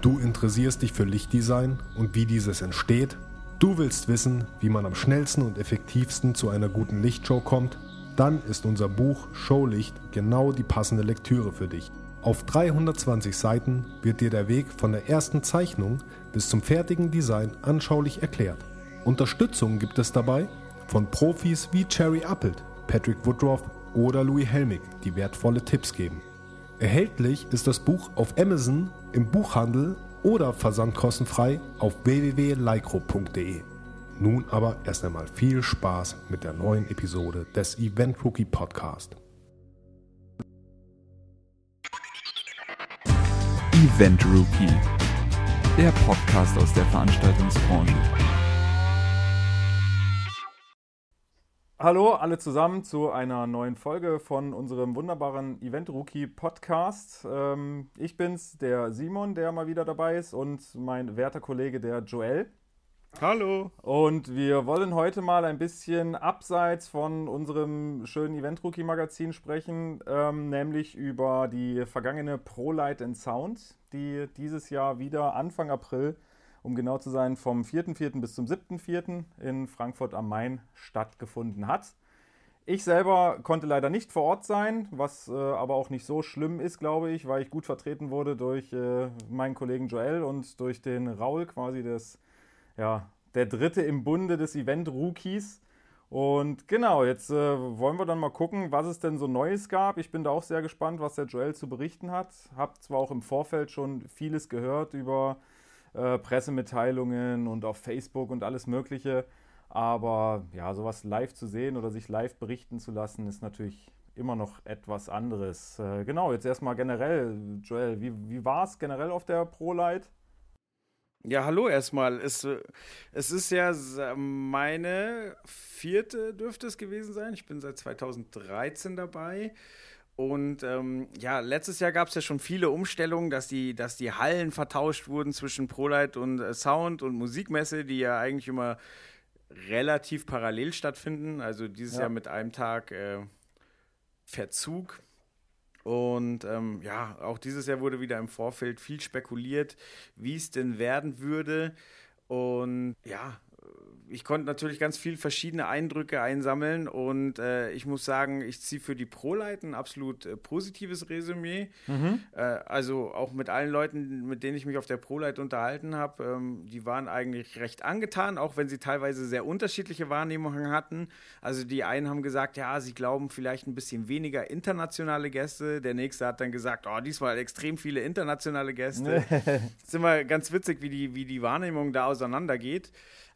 Du interessierst dich für Lichtdesign und wie dieses entsteht? Du willst wissen, wie man am schnellsten und effektivsten zu einer guten Lichtshow kommt? Dann ist unser Buch Showlicht genau die passende Lektüre für dich. Auf 320 Seiten wird dir der Weg von der ersten Zeichnung bis zum fertigen Design anschaulich erklärt. Unterstützung gibt es dabei von Profis wie Cherry Appelt, Patrick Woodruff oder Louis Helmig, die wertvolle Tipps geben. Erhältlich ist das Buch auf Amazon, im Buchhandel oder versandkostenfrei auf www.lycro.de. Nun aber erst einmal viel Spaß mit der neuen Episode des Event Rookie Podcast. Event Rookie, der Podcast aus der Veranstaltungsbranche. Hallo alle zusammen zu einer neuen Folge von unserem wunderbaren Event Rookie Podcast. Ähm, ich bin's, der Simon, der mal wieder dabei ist und mein werter Kollege, der Joel. Hallo. Und wir wollen heute mal ein bisschen abseits von unserem schönen Event Rookie Magazin sprechen, ähm, nämlich über die vergangene Pro Light and Sound, die dieses Jahr wieder Anfang April um genau zu sein, vom 4.4. bis zum 7.4. in Frankfurt am Main stattgefunden hat. Ich selber konnte leider nicht vor Ort sein, was äh, aber auch nicht so schlimm ist, glaube ich, weil ich gut vertreten wurde durch äh, meinen Kollegen Joel und durch den Raul, quasi des, ja, der Dritte im Bunde des Event-Rookies. Und genau, jetzt äh, wollen wir dann mal gucken, was es denn so Neues gab. Ich bin da auch sehr gespannt, was der Joel zu berichten hat. Hab zwar auch im Vorfeld schon vieles gehört über äh, Pressemitteilungen und auf Facebook und alles Mögliche. Aber ja, sowas live zu sehen oder sich live berichten zu lassen, ist natürlich immer noch etwas anderes. Äh, genau, jetzt erstmal generell, Joel, wie, wie war es generell auf der ProLight? Ja, hallo erstmal. Es, es ist ja meine vierte, dürfte es gewesen sein. Ich bin seit 2013 dabei. Und ähm, ja, letztes Jahr gab es ja schon viele Umstellungen, dass die, dass die Hallen vertauscht wurden zwischen ProLight und äh, Sound und Musikmesse, die ja eigentlich immer relativ parallel stattfinden. Also dieses ja. Jahr mit einem Tag äh, Verzug. Und ähm, ja, auch dieses Jahr wurde wieder im Vorfeld viel spekuliert, wie es denn werden würde. Und ja, ich konnte natürlich ganz viel verschiedene Eindrücke einsammeln und äh, ich muss sagen, ich ziehe für die ProLight ein absolut äh, positives Resümee. Mhm. Äh, also auch mit allen Leuten, mit denen ich mich auf der ProLight unterhalten habe, ähm, die waren eigentlich recht angetan, auch wenn sie teilweise sehr unterschiedliche Wahrnehmungen hatten. Also die einen haben gesagt, ja, sie glauben vielleicht ein bisschen weniger internationale Gäste. Der nächste hat dann gesagt, oh, diesmal extrem viele internationale Gäste. Es ist immer ganz witzig, wie die, wie die Wahrnehmung da auseinandergeht.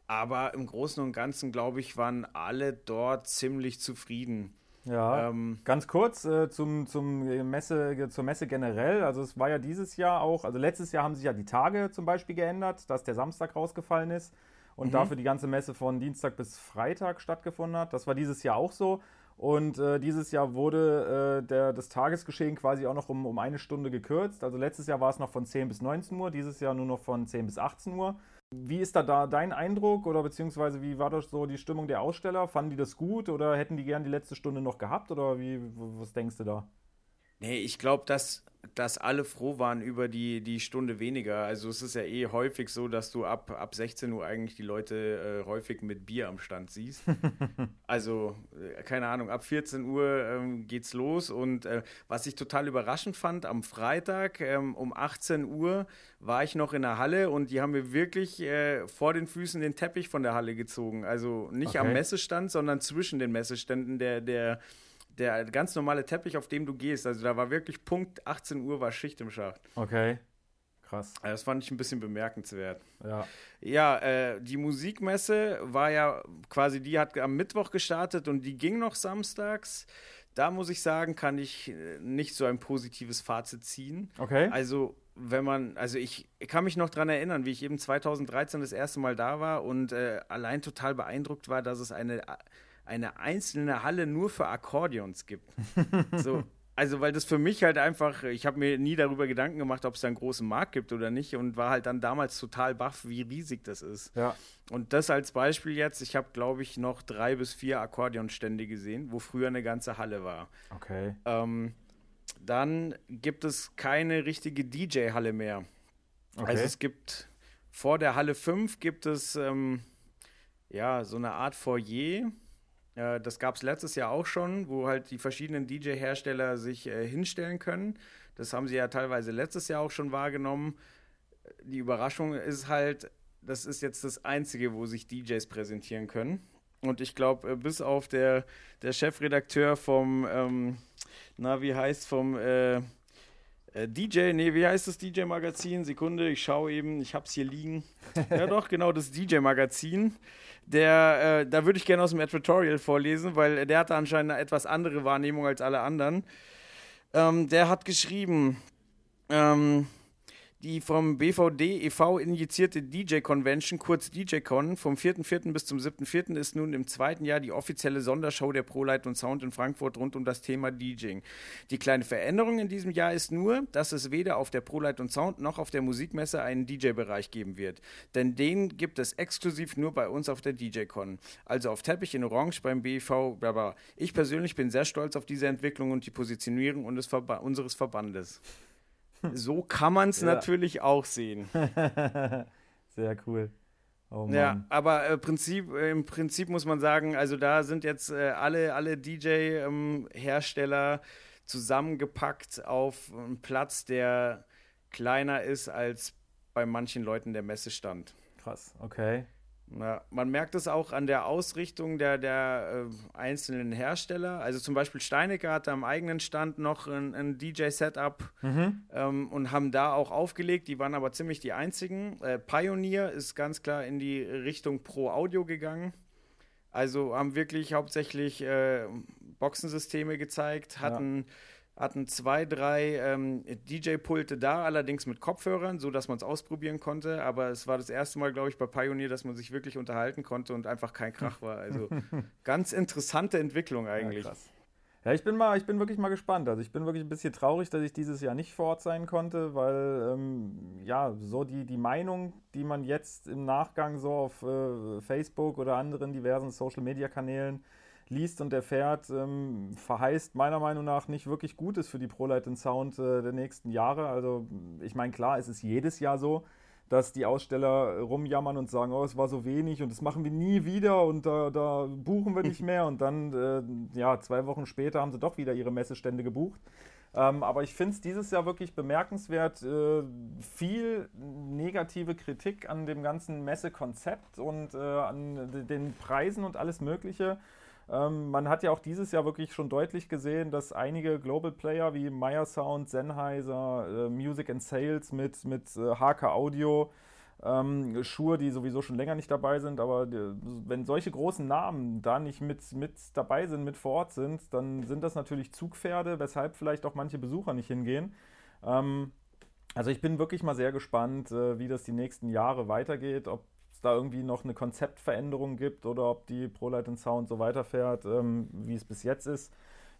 Aber im Großen und Ganzen, glaube ich, waren alle dort ziemlich zufrieden. Ja, ähm, ganz kurz äh, zum, zum Messe, zur Messe generell. Also es war ja dieses Jahr auch, also letztes Jahr haben sich ja die Tage zum Beispiel geändert, dass der Samstag rausgefallen ist und mhm. dafür die ganze Messe von Dienstag bis Freitag stattgefunden hat. Das war dieses Jahr auch so. Und äh, dieses Jahr wurde äh, der, das Tagesgeschehen quasi auch noch um, um eine Stunde gekürzt. Also letztes Jahr war es noch von 10 bis 19 Uhr, dieses Jahr nur noch von 10 bis 18 Uhr. Wie ist da, da dein Eindruck oder beziehungsweise wie war das so die Stimmung der Aussteller? Fanden die das gut oder hätten die gern die letzte Stunde noch gehabt oder wie, was denkst du da? Nee, ich glaube, dass dass alle froh waren über die, die Stunde weniger. Also es ist ja eh häufig so, dass du ab, ab 16 Uhr eigentlich die Leute äh, häufig mit Bier am Stand siehst. also, äh, keine Ahnung, ab 14 Uhr ähm, geht's los. Und äh, was ich total überraschend fand, am Freitag ähm, um 18 Uhr war ich noch in der Halle und die haben mir wirklich äh, vor den Füßen den Teppich von der Halle gezogen. Also nicht okay. am Messestand, sondern zwischen den Messeständen der, der der ganz normale Teppich, auf dem du gehst. Also da war wirklich Punkt 18 Uhr war Schicht im Schacht. Okay. Krass. Das fand ich ein bisschen bemerkenswert. Ja. Ja, äh, die Musikmesse war ja quasi, die hat am Mittwoch gestartet und die ging noch samstags. Da muss ich sagen, kann ich äh, nicht so ein positives Fazit ziehen. Okay. Also, wenn man, also ich, ich kann mich noch daran erinnern, wie ich eben 2013 das erste Mal da war und äh, allein total beeindruckt war, dass es eine eine einzelne Halle nur für Akkordeons gibt. so, also, weil das für mich halt einfach, ich habe mir nie darüber Gedanken gemacht, ob es da einen großen Markt gibt oder nicht und war halt dann damals total baff, wie riesig das ist. Ja. Und das als Beispiel jetzt, ich habe, glaube ich, noch drei bis vier Akkordeonstände gesehen, wo früher eine ganze Halle war. Okay. Ähm, dann gibt es keine richtige DJ-Halle mehr. Okay. Also es gibt vor der Halle 5 gibt es ähm, ja so eine Art Foyer. Äh, das gab es letztes Jahr auch schon, wo halt die verschiedenen DJ-Hersteller sich äh, hinstellen können. Das haben sie ja teilweise letztes Jahr auch schon wahrgenommen. Die Überraschung ist halt, das ist jetzt das Einzige, wo sich DJs präsentieren können. Und ich glaube, äh, bis auf der, der Chefredakteur vom, ähm, na, wie heißt, vom äh, DJ, nee, wie heißt das DJ-Magazin? Sekunde, ich schaue eben, ich habe es hier liegen. ja, doch, genau, das DJ-Magazin. Der, äh, da würde ich gerne aus dem Advertorial vorlesen, weil der hatte anscheinend eine etwas andere Wahrnehmung als alle anderen. Ähm, der hat geschrieben, ähm, die vom BVD e.V. injizierte DJ-Convention, kurz DJ-Con, vom 4.4. bis zum 7.4. ist nun im zweiten Jahr die offizielle Sondershow der ProLight und Sound in Frankfurt rund um das Thema DJing. Die kleine Veränderung in diesem Jahr ist nur, dass es weder auf der ProLight und Sound noch auf der Musikmesse einen DJ-Bereich geben wird. Denn den gibt es exklusiv nur bei uns auf der DJ-Con. Also auf Teppich in Orange beim BV. Ich persönlich bin sehr stolz auf diese Entwicklung und die Positionierung unseres Verbandes. So kann man es ja. natürlich auch sehen. Sehr cool. Oh ja, aber äh, Prinzip, äh, im Prinzip muss man sagen, also da sind jetzt äh, alle, alle DJ-Hersteller ähm, zusammengepackt auf einen Platz, der kleiner ist als bei manchen Leuten der Messestand. Krass, okay. Ja, man merkt es auch an der Ausrichtung der, der äh, einzelnen Hersteller. Also zum Beispiel Steinecker hatte am eigenen Stand noch ein, ein DJ-Setup mhm. ähm, und haben da auch aufgelegt. Die waren aber ziemlich die einzigen. Äh, Pioneer ist ganz klar in die Richtung Pro Audio gegangen. Also haben wirklich hauptsächlich äh, Boxensysteme gezeigt, hatten ja hatten zwei, drei ähm, DJ-Pulte da, allerdings mit Kopfhörern, so dass man es ausprobieren konnte. Aber es war das erste Mal, glaube ich, bei Pioneer, dass man sich wirklich unterhalten konnte und einfach kein Krach war. Also ganz interessante Entwicklung eigentlich. Ja, ja, ich bin mal, ich bin wirklich mal gespannt. Also ich bin wirklich ein bisschen traurig, dass ich dieses Jahr nicht vor Ort sein konnte, weil ähm, ja, so die, die Meinung, die man jetzt im Nachgang so auf äh, Facebook oder anderen diversen Social Media Kanälen liest und erfährt, ähm, verheißt meiner Meinung nach nicht wirklich Gutes für die ProLight Sound äh, der nächsten Jahre. Also ich meine, klar, es ist jedes Jahr so, dass die Aussteller rumjammern und sagen, oh, es war so wenig und das machen wir nie wieder und da, da buchen wir nicht mehr. Und dann, äh, ja, zwei Wochen später haben sie doch wieder ihre Messestände gebucht. Ähm, aber ich finde es dieses Jahr wirklich bemerkenswert, äh, viel negative Kritik an dem ganzen Messekonzept und äh, an den Preisen und alles Mögliche. Ähm, man hat ja auch dieses Jahr wirklich schon deutlich gesehen, dass einige Global Player wie Meyer Sound, Sennheiser, äh, Music and Sales mit, mit äh, HK Audio, ähm, Shure, die sowieso schon länger nicht dabei sind, aber die, wenn solche großen Namen da nicht mit, mit dabei sind, mit vor Ort sind, dann sind das natürlich Zugpferde, weshalb vielleicht auch manche Besucher nicht hingehen. Ähm, also ich bin wirklich mal sehr gespannt, äh, wie das die nächsten Jahre weitergeht, ob da irgendwie noch eine Konzeptveränderung gibt oder ob die ProLight Sound so weiterfährt, ähm, wie es bis jetzt ist.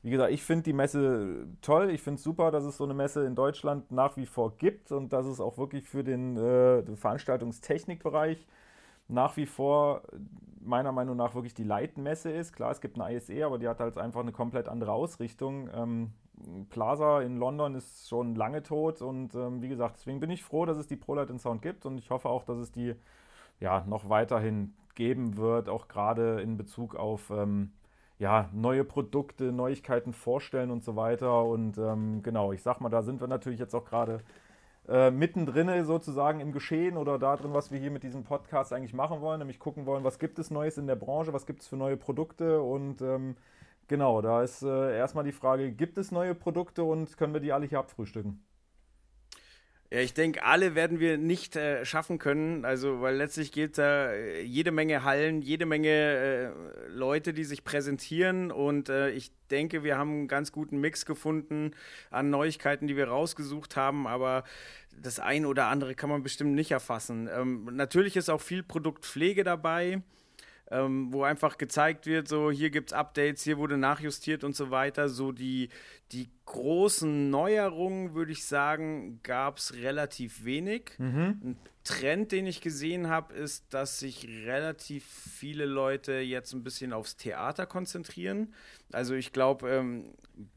Wie gesagt, ich finde die Messe toll. Ich finde es super, dass es so eine Messe in Deutschland nach wie vor gibt und dass es auch wirklich für den, äh, den Veranstaltungstechnikbereich nach wie vor meiner Meinung nach wirklich die Leitmesse ist. Klar, es gibt eine ISE, aber die hat halt einfach eine komplett andere Ausrichtung. Ähm, Plaza in London ist schon lange tot und ähm, wie gesagt, deswegen bin ich froh, dass es die ProLight Sound gibt und ich hoffe auch, dass es die ja, noch weiterhin geben wird, auch gerade in Bezug auf ähm, ja, neue Produkte, Neuigkeiten vorstellen und so weiter. Und ähm, genau, ich sag mal, da sind wir natürlich jetzt auch gerade äh, mittendrin sozusagen im Geschehen oder da drin, was wir hier mit diesem Podcast eigentlich machen wollen, nämlich gucken wollen, was gibt es Neues in der Branche, was gibt es für neue Produkte und ähm, genau, da ist äh, erstmal die Frage, gibt es neue Produkte und können wir die alle hier abfrühstücken? Ja, ich denke, alle werden wir nicht äh, schaffen können. Also, weil letztlich gilt da äh, jede Menge Hallen, jede Menge äh, Leute, die sich präsentieren. Und äh, ich denke, wir haben einen ganz guten Mix gefunden an Neuigkeiten, die wir rausgesucht haben. Aber das eine oder andere kann man bestimmt nicht erfassen. Ähm, natürlich ist auch viel Produktpflege dabei ähm, wo einfach gezeigt wird, so hier gibt es Updates, hier wurde nachjustiert und so weiter. So die, die großen Neuerungen, würde ich sagen, gab es relativ wenig. Mhm. Ein Trend, den ich gesehen habe, ist, dass sich relativ viele Leute jetzt ein bisschen aufs Theater konzentrieren. Also ich glaube, ähm,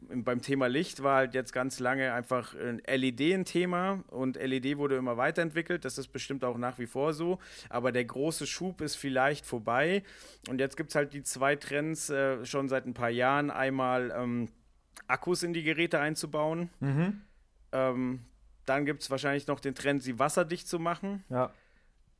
beim Thema Licht war halt jetzt ganz lange einfach LED ein Thema und LED wurde immer weiterentwickelt. Das ist bestimmt auch nach wie vor so. Aber der große Schub ist vielleicht vorbei. Und jetzt gibt es halt die zwei Trends äh, schon seit ein paar Jahren. Einmal ähm, Akkus in die Geräte einzubauen. Mhm. Ähm, dann gibt es wahrscheinlich noch den Trend, sie wasserdicht zu machen. Ja.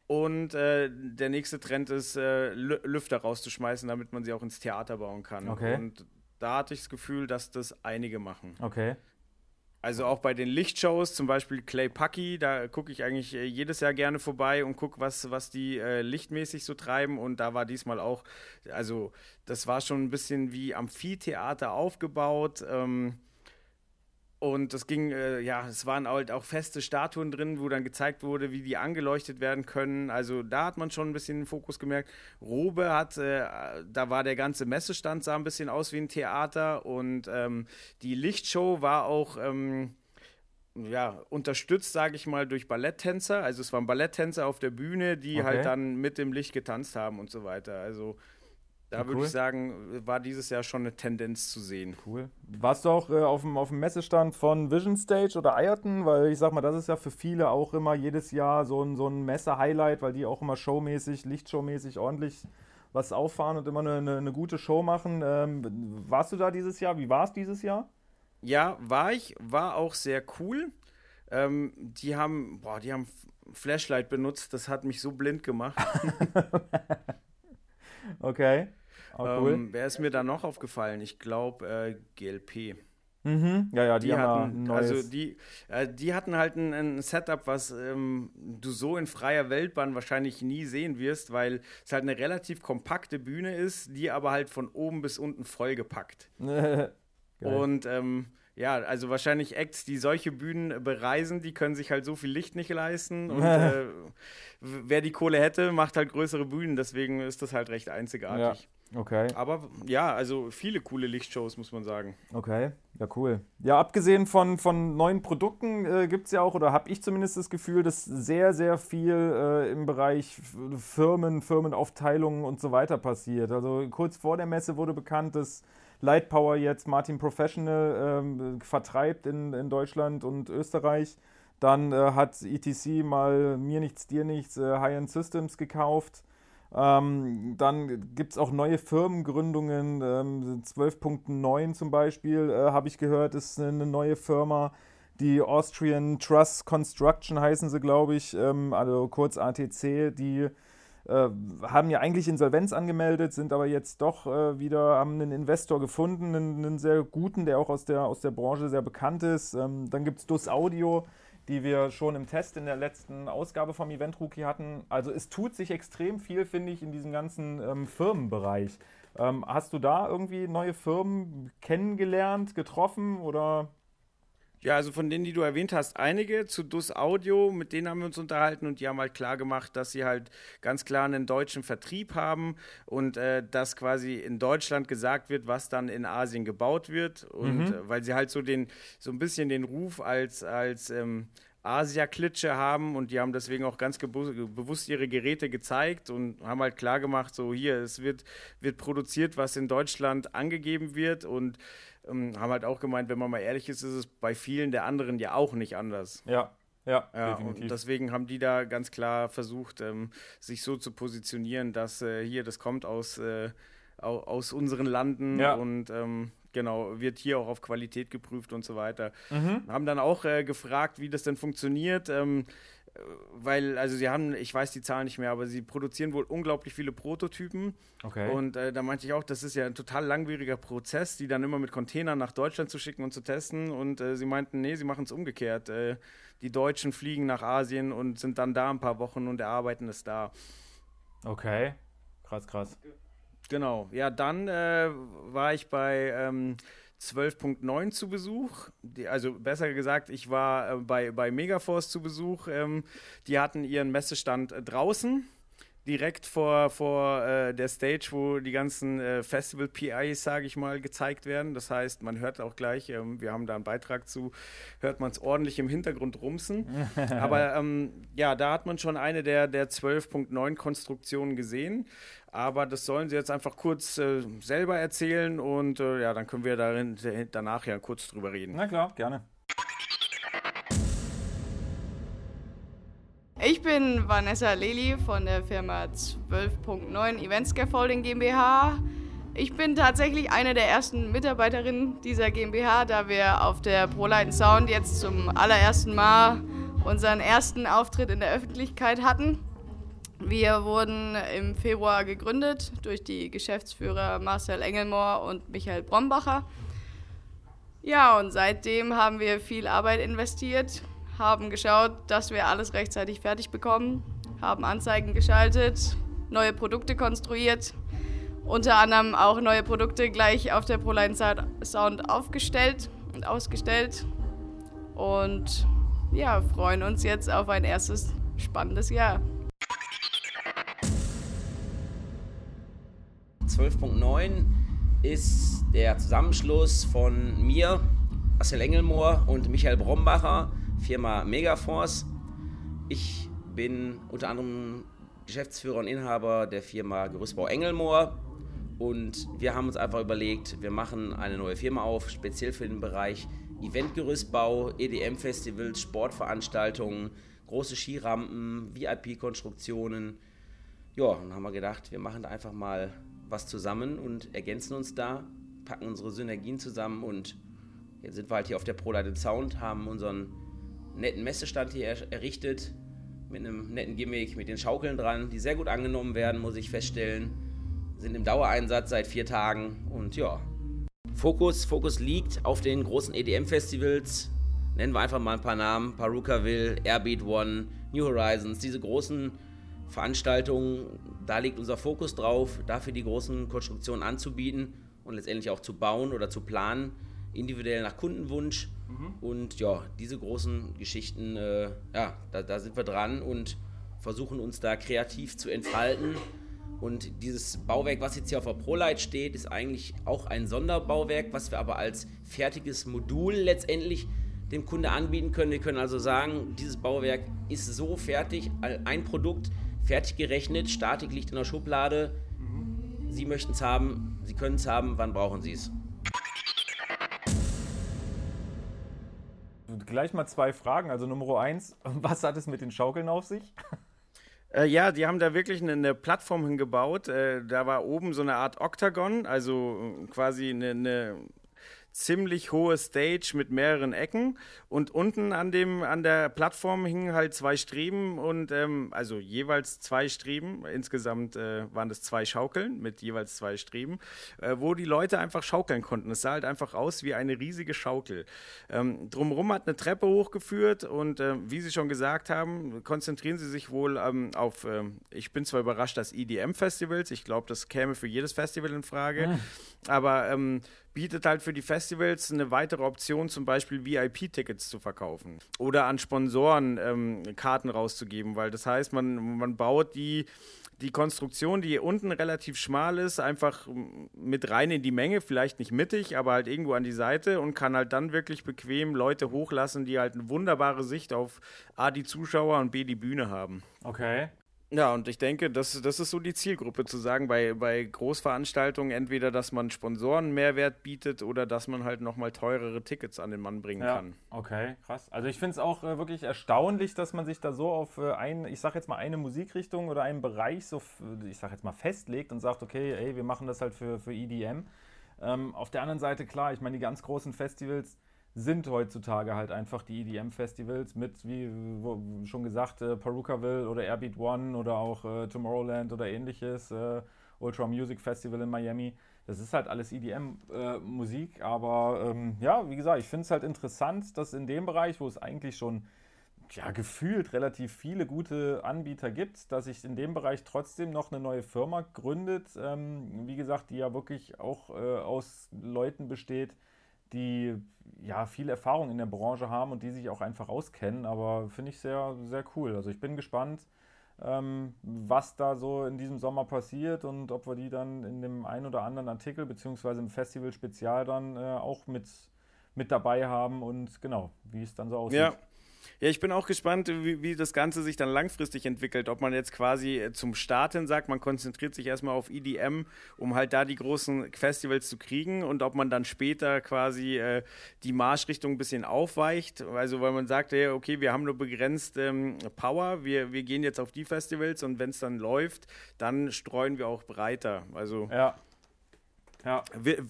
Und äh, der nächste Trend ist, äh, Lüfter rauszuschmeißen, damit man sie auch ins Theater bauen kann. Okay. Und da hatte ich das Gefühl, dass das einige machen. Okay. Also auch bei den Lichtshows, zum Beispiel Clay Pucky, da gucke ich eigentlich äh, jedes Jahr gerne vorbei und gucke, was, was die äh, lichtmäßig so treiben. Und da war diesmal auch, also das war schon ein bisschen wie Amphitheater aufgebaut. Ähm, und das ging, äh, ja, es waren halt auch feste Statuen drin, wo dann gezeigt wurde, wie die angeleuchtet werden können. Also da hat man schon ein bisschen den Fokus gemerkt. Robe hat, äh, da war der ganze Messestand, sah ein bisschen aus wie ein Theater. Und ähm, die Lichtshow war auch, ähm, ja, unterstützt, sage ich mal, durch Balletttänzer. Also es waren Balletttänzer auf der Bühne, die halt okay. halt dann mit dem Licht getanzt haben und so weiter. Also da ja, würde ich sagen, war dieses Jahr schon eine Tendenz zu sehen. Cool. Warst du auch äh, auf, dem, auf dem Messestand von Vision Stage oder Eierton? Weil ich sag mal, das ist ja für viele auch immer jedes Jahr so ein, so ein Messe-Highlight, weil die auch immer showmäßig, lichtshowmäßig ordentlich was auffahren und immer eine, eine, eine gute Show machen. Ähm, warst du da dieses Jahr? Wie war es dieses Jahr? Ja, war ich. War auch sehr cool. Ähm, die haben, boah, die haben Flashlight benutzt. Das hat mich so blind gemacht. okay. Oh, cool. Ähm, wer ist mir da noch aufgefallen? Ich glaube äh, GLP. Mhm. Ja, ja, die, die hatten, also die, äh, die hatten halt ein, ein Setup, was ähm, du so in freier Weltbahn wahrscheinlich nie sehen wirst, weil es halt eine relativ kompakte Bühne ist, die aber halt von oben bis unten vollgepackt. Und ähm, ja, also wahrscheinlich Acts, die solche Bühnen bereisen, die können sich halt so viel Licht nicht leisten. Und äh, wer die Kohle hätte, macht halt größere Bühnen. Deswegen ist das halt recht einzigartig. Ja, okay. Aber ja, also viele coole Lichtshows, muss man sagen. Okay, ja, cool. Ja, abgesehen von, von neuen Produkten äh, gibt es ja auch, oder habe ich zumindest das Gefühl, dass sehr, sehr viel äh, im Bereich Firmen, Firmenaufteilungen und so weiter passiert. Also kurz vor der Messe wurde bekannt, dass Lightpower jetzt Martin Professional ähm, vertreibt in, in Deutschland und Österreich. Dann äh, hat ETC mal mir nichts, dir nichts, äh, High-End Systems gekauft. Ähm, dann gibt es auch neue Firmengründungen. Ähm, 12.9 zum Beispiel äh, habe ich gehört, ist eine neue Firma. Die Austrian Truss Construction heißen sie, glaube ich, ähm, also kurz ATC, die äh, haben ja eigentlich Insolvenz angemeldet, sind aber jetzt doch äh, wieder, haben einen Investor gefunden, einen, einen, sehr guten, der auch aus der, aus der Branche sehr bekannt ist. Ähm, dann gibt es Dus Audio, die wir schon im Test in der letzten Ausgabe vom Event Rookie hatten. Also es tut sich extrem viel, finde ich, in diesem ganzen ähm, Firmenbereich. Ähm, hast du da irgendwie neue Firmen kennengelernt, getroffen oder? Ja, also von denen, die du erwähnt hast, einige zu DUS Audio, mit denen haben wir uns unterhalten und die haben halt klar gemacht, dass sie halt ganz klar einen deutschen Vertrieb haben und äh, dass quasi in Deutschland gesagt wird, was dann in Asien gebaut wird und mhm. äh, weil sie halt so den so ein bisschen den Ruf als als ähm, Asia-Klitsche haben und die haben deswegen auch ganz bewusst ihre Geräte gezeigt und haben halt klar gemacht, so hier, es wird, wird produziert, was in Deutschland angegeben wird und ähm, haben halt auch gemeint, wenn man mal ehrlich ist, ist es bei vielen der anderen ja auch nicht anders. Ja. Ja, ja definitiv. und deswegen haben die da ganz klar versucht, ähm, sich so zu positionieren, dass äh, hier, das kommt aus, äh, aus unseren Landen ja. und ähm, genau, wird hier auch auf Qualität geprüft und so weiter. Mhm. Haben dann auch äh, gefragt, wie das denn funktioniert. Ähm, weil, also sie haben, ich weiß die Zahlen nicht mehr, aber sie produzieren wohl unglaublich viele Prototypen. Okay. Und äh, da meinte ich auch, das ist ja ein total langwieriger Prozess, die dann immer mit Containern nach Deutschland zu schicken und zu testen. Und äh, sie meinten, nee, sie machen es umgekehrt. Äh, die Deutschen fliegen nach Asien und sind dann da ein paar Wochen und erarbeiten es da. Okay. Krass, krass. Genau. Ja, dann äh, war ich bei. Ähm, 12.9 zu Besuch. Die, also besser gesagt, ich war äh, bei, bei Megaforce zu Besuch. Ähm, die hatten ihren Messestand draußen. Direkt vor, vor äh, der Stage, wo die ganzen äh, Festival-PIs, sage ich mal, gezeigt werden. Das heißt, man hört auch gleich, ähm, wir haben da einen Beitrag zu, hört man es ordentlich im Hintergrund rumsen. Aber ähm, ja, da hat man schon eine der, der 12.9 Konstruktionen gesehen. Aber das sollen sie jetzt einfach kurz äh, selber erzählen und äh, ja, dann können wir darin, danach ja kurz drüber reden. Na klar, gerne. Ich bin Vanessa Lely von der Firma 12.9 Event Scaffolding GmbH. Ich bin tatsächlich eine der ersten Mitarbeiterinnen dieser GmbH, da wir auf der ProLight Sound jetzt zum allerersten Mal unseren ersten Auftritt in der Öffentlichkeit hatten. Wir wurden im Februar gegründet durch die Geschäftsführer Marcel Engelmohr und Michael Brombacher. Ja, und seitdem haben wir viel Arbeit investiert, haben geschaut, dass wir alles rechtzeitig fertig bekommen, haben Anzeigen geschaltet, neue Produkte konstruiert, unter anderem auch neue Produkte gleich auf der ProLine Sound aufgestellt und ausgestellt und ja, freuen uns jetzt auf ein erstes spannendes Jahr. 12.9 ist der Zusammenschluss von mir, Marcel Engelmohr und Michael Brombacher, Firma Megaforce. Ich bin unter anderem Geschäftsführer und Inhaber der Firma Gerüstbau Engelmoor und wir haben uns einfach überlegt, wir machen eine neue Firma auf, speziell für den Bereich Eventgerüstbau, EDM-Festivals, Sportveranstaltungen, große Skirampen, VIP-Konstruktionen. Ja, und haben wir gedacht, wir machen einfach mal was zusammen und ergänzen uns da, packen unsere Synergien zusammen und jetzt sind wir halt hier auf der ProLighted Sound, haben unseren netten Messestand hier errichtet mit einem netten Gimmick, mit den Schaukeln dran, die sehr gut angenommen werden, muss ich feststellen. Sind im Dauereinsatz seit vier Tagen und ja. Fokus, Fokus liegt auf den großen EDM-Festivals. Nennen wir einfach mal ein paar Namen: Parukaville, Airbeat One, New Horizons, diese großen Veranstaltungen, da liegt unser Fokus drauf, dafür die großen Konstruktionen anzubieten und letztendlich auch zu bauen oder zu planen, individuell nach Kundenwunsch. Und ja, diese großen Geschichten, äh, ja, da, da, sind wir dran und versuchen uns da kreativ zu entfalten. Und dieses Bauwerk, was jetzt hier auf der ProLight steht, ist eigentlich auch ein Sonderbauwerk, was wir aber als fertiges Modul letztendlich dem Kunde anbieten können. Wir können also sagen, dieses Bauwerk ist so fertig, ein Produkt, fertig gerechnet, Statik liegt in der Schublade. Sie möchten es haben, Sie können es haben, wann brauchen Sie es? Gleich mal zwei Fragen. Also Nummer eins, was hat es mit den Schaukeln auf sich? Äh, ja, die haben da wirklich eine, eine Plattform hingebaut. Äh, da war oben so eine Art Oktagon, also äh, quasi eine, eine ziemlich hohe Stage mit mehreren Ecken und unten an dem an der Plattform hingen halt zwei Streben und ähm, also jeweils zwei Streben. Insgesamt äh, waren das zwei Schaukeln mit jeweils zwei Streben, äh, wo die Leute einfach schaukeln konnten. Es sah halt einfach aus wie eine riesige Schaukel. Ähm, drumherum hat eine Treppe hochgeführt und äh, wie Sie schon gesagt haben, konzentrieren Sie sich wohl ähm, auf. Ähm, ich bin zwar überrascht, dass EDM-Festivals. Ich glaube, das käme für jedes Festival in Frage, mhm. aber ähm, bietet halt für die Festivals eine weitere Option, zum Beispiel VIP-Tickets zu verkaufen oder an Sponsoren ähm, Karten rauszugeben, weil das heißt, man, man baut die die Konstruktion, die hier unten relativ schmal ist, einfach mit rein in die Menge, vielleicht nicht mittig, aber halt irgendwo an die Seite und kann halt dann wirklich bequem Leute hochlassen, die halt eine wunderbare Sicht auf A, die Zuschauer und B, die Bühne haben. Okay. Ja, und ich denke, das, das ist so die Zielgruppe, zu sagen, bei, bei Großveranstaltungen entweder, dass man Sponsoren Mehrwert bietet oder dass man halt nochmal teurere Tickets an den Mann bringen ja, kann. Okay, krass. Also ich finde es auch äh, wirklich erstaunlich, dass man sich da so auf äh, ein, ich sag jetzt mal eine Musikrichtung oder einen Bereich so, ich sag jetzt mal festlegt und sagt, okay, ey, wir machen das halt für, für EDM. Ähm, auf der anderen Seite, klar, ich meine, die ganz großen Festivals, sind heutzutage halt einfach die EDM-Festivals mit, wie schon gesagt, äh, Perukaville oder Airbeat One oder auch äh, Tomorrowland oder ähnliches, äh, Ultra Music Festival in Miami. Das ist halt alles EDM-Musik, äh, aber ähm, ja, wie gesagt, ich finde es halt interessant, dass in dem Bereich, wo es eigentlich schon ja, gefühlt relativ viele gute Anbieter gibt, dass sich in dem Bereich trotzdem noch eine neue Firma gründet, ähm, wie gesagt, die ja wirklich auch äh, aus Leuten besteht, die ja viel Erfahrung in der Branche haben und die sich auch einfach auskennen. Aber finde ich sehr, sehr cool. Also ich bin gespannt, ähm, was da so in diesem Sommer passiert und ob wir die dann in dem ein oder anderen Artikel beziehungsweise im Festival-Spezial dann äh, auch mit, mit dabei haben und genau, wie es dann so aussieht. Ja, ja, ich bin auch gespannt, wie, wie, das Ganze sich dann langfristig entwickelt. Ob man jetzt quasi äh, zum Starten sagt, man konzentriert sich erstmal auf EDM, um halt da die großen Festivals zu kriegen und ob man dann später quasi äh, die Marschrichtung ein bisschen aufweicht. Also, weil man sagt, hey, okay, wir haben nur begrenzt ähm, Power, wir, wir gehen jetzt auf die Festivals und wenn es dann läuft, dann streuen wir auch breiter. Also. Ja. Ja.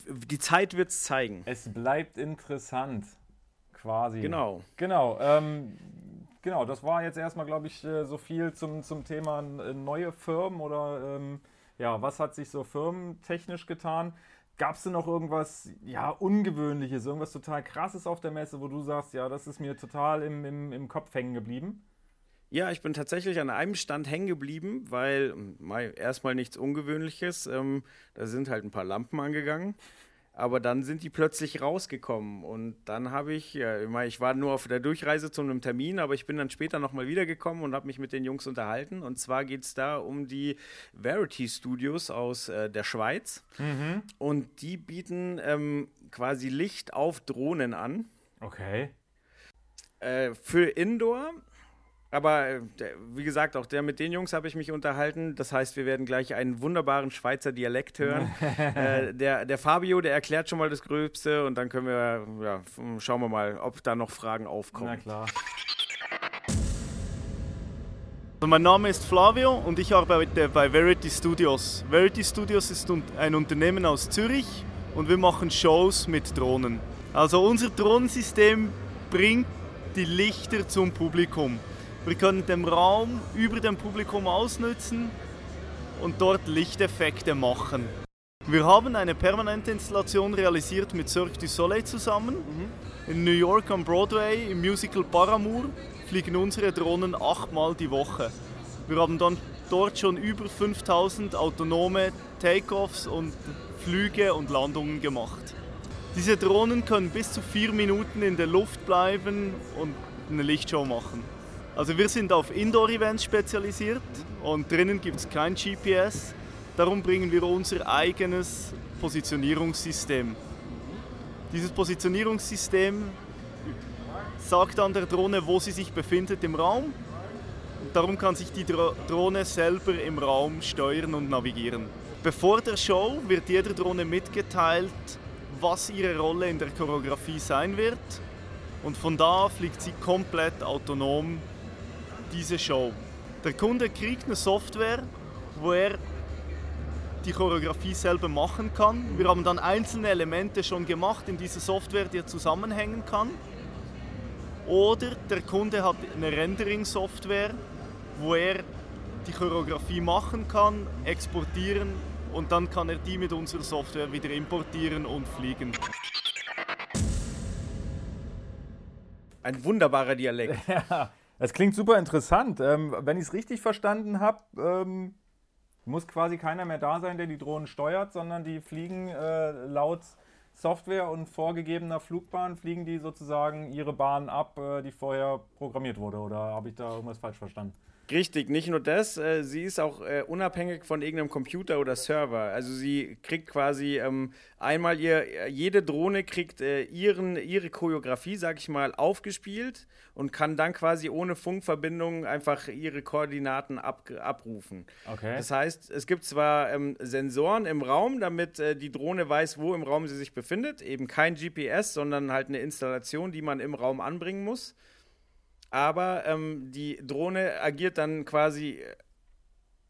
Die Zeit wird es zeigen. Es bleibt interessant quasi. Genau. Genau. Ähm, genau, das war jetzt erstmal, glaube ich, äh, so viel zum, zum Thema äh, neue Firmen oder ähm, ja, was hat sich so firmentechnisch getan? Gab es denn noch irgendwas ja, Ungewöhnliches, irgendwas total Krasses auf der Messe, wo du sagst, ja, das ist mir total im, im, im Kopf hängen geblieben? Ja, ich bin tatsächlich an einem Stand hängen geblieben, weil mal, erstmal nichts Ungewöhnliches. Ähm, da sind halt ein paar Lampen angegangen. Aber dann sind die plötzlich rausgekommen und dann habe ich, ja, ich war nur auf der Durchreise zu einem Termin, aber ich bin dann später nochmal wiedergekommen und habe mich mit den Jungs unterhalten. Und zwar geht es da um die Verity Studios aus äh, der Schweiz. Mhm. Und die bieten ähm, quasi Licht auf Drohnen an. Okay. Äh, für Indoor aber äh, wie gesagt, auch der mit den Jungs habe ich mich unterhalten. Das heißt, wir werden gleich einen wunderbaren Schweizer Dialekt hören. äh, der, der Fabio, der erklärt schon mal das Gröbste und dann können wir, ja, schauen wir mal, ob da noch Fragen aufkommen. Na klar. Also mein Name ist Flavio und ich arbeite bei Verity Studios. Verity Studios ist ein Unternehmen aus Zürich und wir machen Shows mit Drohnen. Also unser Drohnensystem bringt die Lichter zum Publikum. Wir können den Raum über dem Publikum ausnutzen und dort Lichteffekte machen. Wir haben eine permanente Installation realisiert mit Cirque du Soleil zusammen. Mhm. In New York am Broadway im Musical Paramour fliegen unsere Drohnen achtmal die Woche. Wir haben dann dort schon über 5000 autonome Takeoffs und Flüge und Landungen gemacht. Diese Drohnen können bis zu vier Minuten in der Luft bleiben und eine Lichtshow machen. Also wir sind auf Indoor-Events spezialisiert und drinnen gibt es kein GPS. Darum bringen wir unser eigenes Positionierungssystem. Dieses Positionierungssystem sagt dann der Drohne, wo sie sich befindet im Raum. Darum kann sich die Drohne selber im Raum steuern und navigieren. Bevor der Show wird jeder Drohne mitgeteilt, was ihre Rolle in der Choreografie sein wird. Und von da fliegt sie komplett autonom diese Show. Der Kunde kriegt eine Software, wo er die Choreografie selber machen kann. Wir haben dann einzelne Elemente schon gemacht in dieser Software, die er zusammenhängen kann. Oder der Kunde hat eine Rendering-Software, wo er die Choreografie machen kann, exportieren und dann kann er die mit unserer Software wieder importieren und fliegen. Ein wunderbarer Dialekt. Ja, es klingt super interessant. Ähm, wenn ich es richtig verstanden habe, ähm, muss quasi keiner mehr da sein, der die Drohnen steuert, sondern die fliegen äh, laut Software und vorgegebener Flugbahn, fliegen die sozusagen ihre Bahn ab, äh, die vorher programmiert wurde. Oder habe ich da irgendwas falsch verstanden? Richtig, nicht nur das, äh, sie ist auch äh, unabhängig von irgendeinem Computer oder Server. Also sie kriegt quasi ähm, einmal ihr, jede Drohne kriegt äh, ihren, ihre Choreografie, sag ich mal, aufgespielt und kann dann quasi ohne Funkverbindung einfach ihre Koordinaten ab, abrufen. Okay. Das heißt, es gibt zwar ähm, Sensoren im Raum, damit äh, die Drohne weiß, wo im Raum sie sich befindet, eben kein GPS, sondern halt eine Installation, die man im Raum anbringen muss aber ähm, die Drohne agiert dann quasi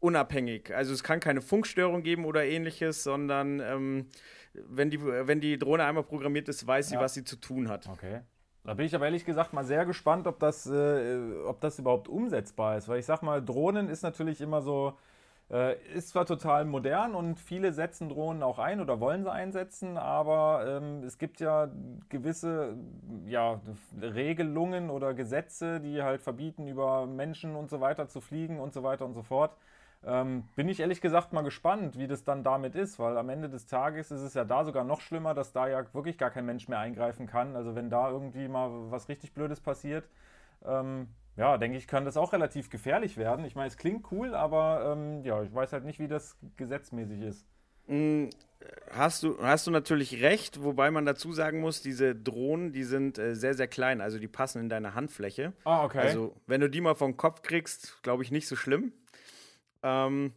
unabhängig. Also es kann keine Funkstörung geben oder ähnliches, sondern ähm, wenn, die, wenn die Drohne einmal programmiert ist, weiß sie, ja. was sie zu tun hat. Okay. Da bin ich aber ehrlich gesagt mal sehr gespannt, ob das, äh, ob das überhaupt umsetzbar ist. Weil ich sag mal, Drohnen ist natürlich immer so ist zwar total modern und viele setzen Drohnen auch ein oder wollen sie einsetzen, aber ähm, es gibt ja gewisse ja, Regelungen oder Gesetze, die halt verbieten, über Menschen und so weiter zu fliegen und so weiter und so fort. Ähm, bin ich ehrlich gesagt mal gespannt, wie das dann damit ist, weil am Ende des Tages ist es ja da sogar noch schlimmer, dass da ja wirklich gar kein Mensch mehr eingreifen kann. Also wenn da irgendwie mal was richtig Blödes passiert, ähm, ja, denke ich, kann das auch relativ gefährlich werden. Ich meine, es klingt cool, aber ähm, ja, ich weiß halt nicht, wie das gesetzmäßig ist. Mm, hast du, hast du natürlich recht, wobei man dazu sagen muss, diese Drohnen, die sind äh, sehr, sehr klein, also die passen in deine Handfläche. Ah, okay. Also wenn du die mal vom Kopf kriegst, glaube ich, nicht so schlimm. Ähm,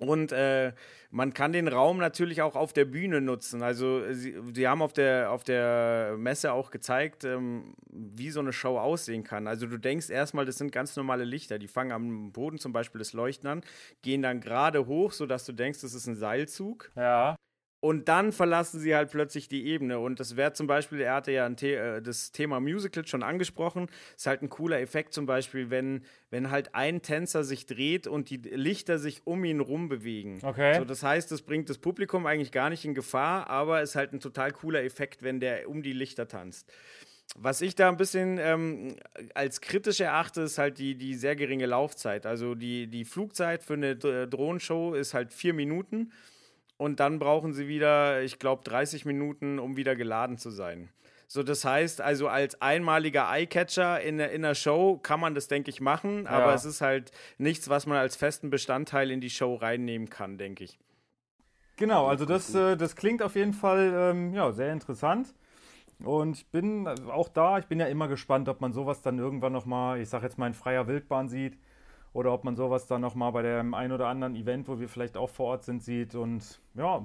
und äh, man kann den Raum natürlich auch auf der Bühne nutzen. Also sie, sie haben auf der, auf der Messe auch gezeigt, ähm, wie so eine Show aussehen kann. Also du denkst erstmal, das sind ganz normale Lichter. Die fangen am Boden zum Beispiel das Leuchten an, gehen dann gerade hoch, sodass du denkst, das ist ein Seilzug. Ja. Und dann verlassen sie halt plötzlich die Ebene. Und das wäre zum Beispiel, er hatte ja The äh, das Thema Musical schon angesprochen, ist halt ein cooler Effekt zum Beispiel, wenn, wenn halt ein Tänzer sich dreht und die Lichter sich um ihn rum bewegen. Okay. So, das heißt, das bringt das Publikum eigentlich gar nicht in Gefahr, aber ist halt ein total cooler Effekt, wenn der um die Lichter tanzt. Was ich da ein bisschen ähm, als kritisch erachte, ist halt die, die sehr geringe Laufzeit. Also die, die Flugzeit für eine Drohnenshow ist halt vier Minuten und dann brauchen sie wieder, ich glaube, 30 Minuten, um wieder geladen zu sein. So, das heißt, also als einmaliger Eyecatcher in, in einer Show kann man das, denke ich, machen, ja. aber es ist halt nichts, was man als festen Bestandteil in die Show reinnehmen kann, denke ich. Genau, also das, äh, das klingt auf jeden Fall ähm, ja, sehr interessant. Und ich bin auch da, ich bin ja immer gespannt, ob man sowas dann irgendwann nochmal, ich sag jetzt mal in freier Wildbahn sieht oder ob man sowas dann nochmal bei dem ein oder anderen Event, wo wir vielleicht auch vor Ort sind, sieht. Und ja,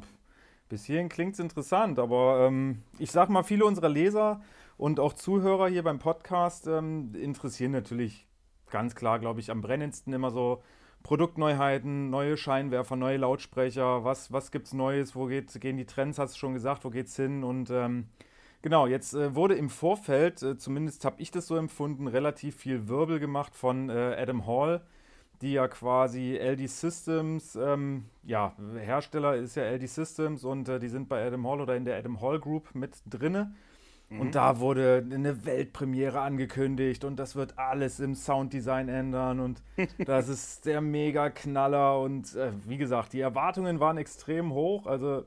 bis hierhin klingt es interessant, aber ähm, ich sag mal, viele unserer Leser und auch Zuhörer hier beim Podcast ähm, interessieren natürlich ganz klar, glaube ich, am brennendsten immer so Produktneuheiten, neue Scheinwerfer, neue Lautsprecher, was, was es Neues, wo geht, gehen die Trends, hast du schon gesagt, wo geht's hin? Und ähm, Genau, jetzt äh, wurde im Vorfeld, äh, zumindest habe ich das so empfunden, relativ viel Wirbel gemacht von äh, Adam Hall, die ja quasi LD Systems, ähm, ja, Hersteller ist ja LD Systems und äh, die sind bei Adam Hall oder in der Adam Hall Group mit drinne. Mhm. Und da wurde eine Weltpremiere angekündigt und das wird alles im Sounddesign ändern und das ist der Mega-Knaller und äh, wie gesagt, die Erwartungen waren extrem hoch. Also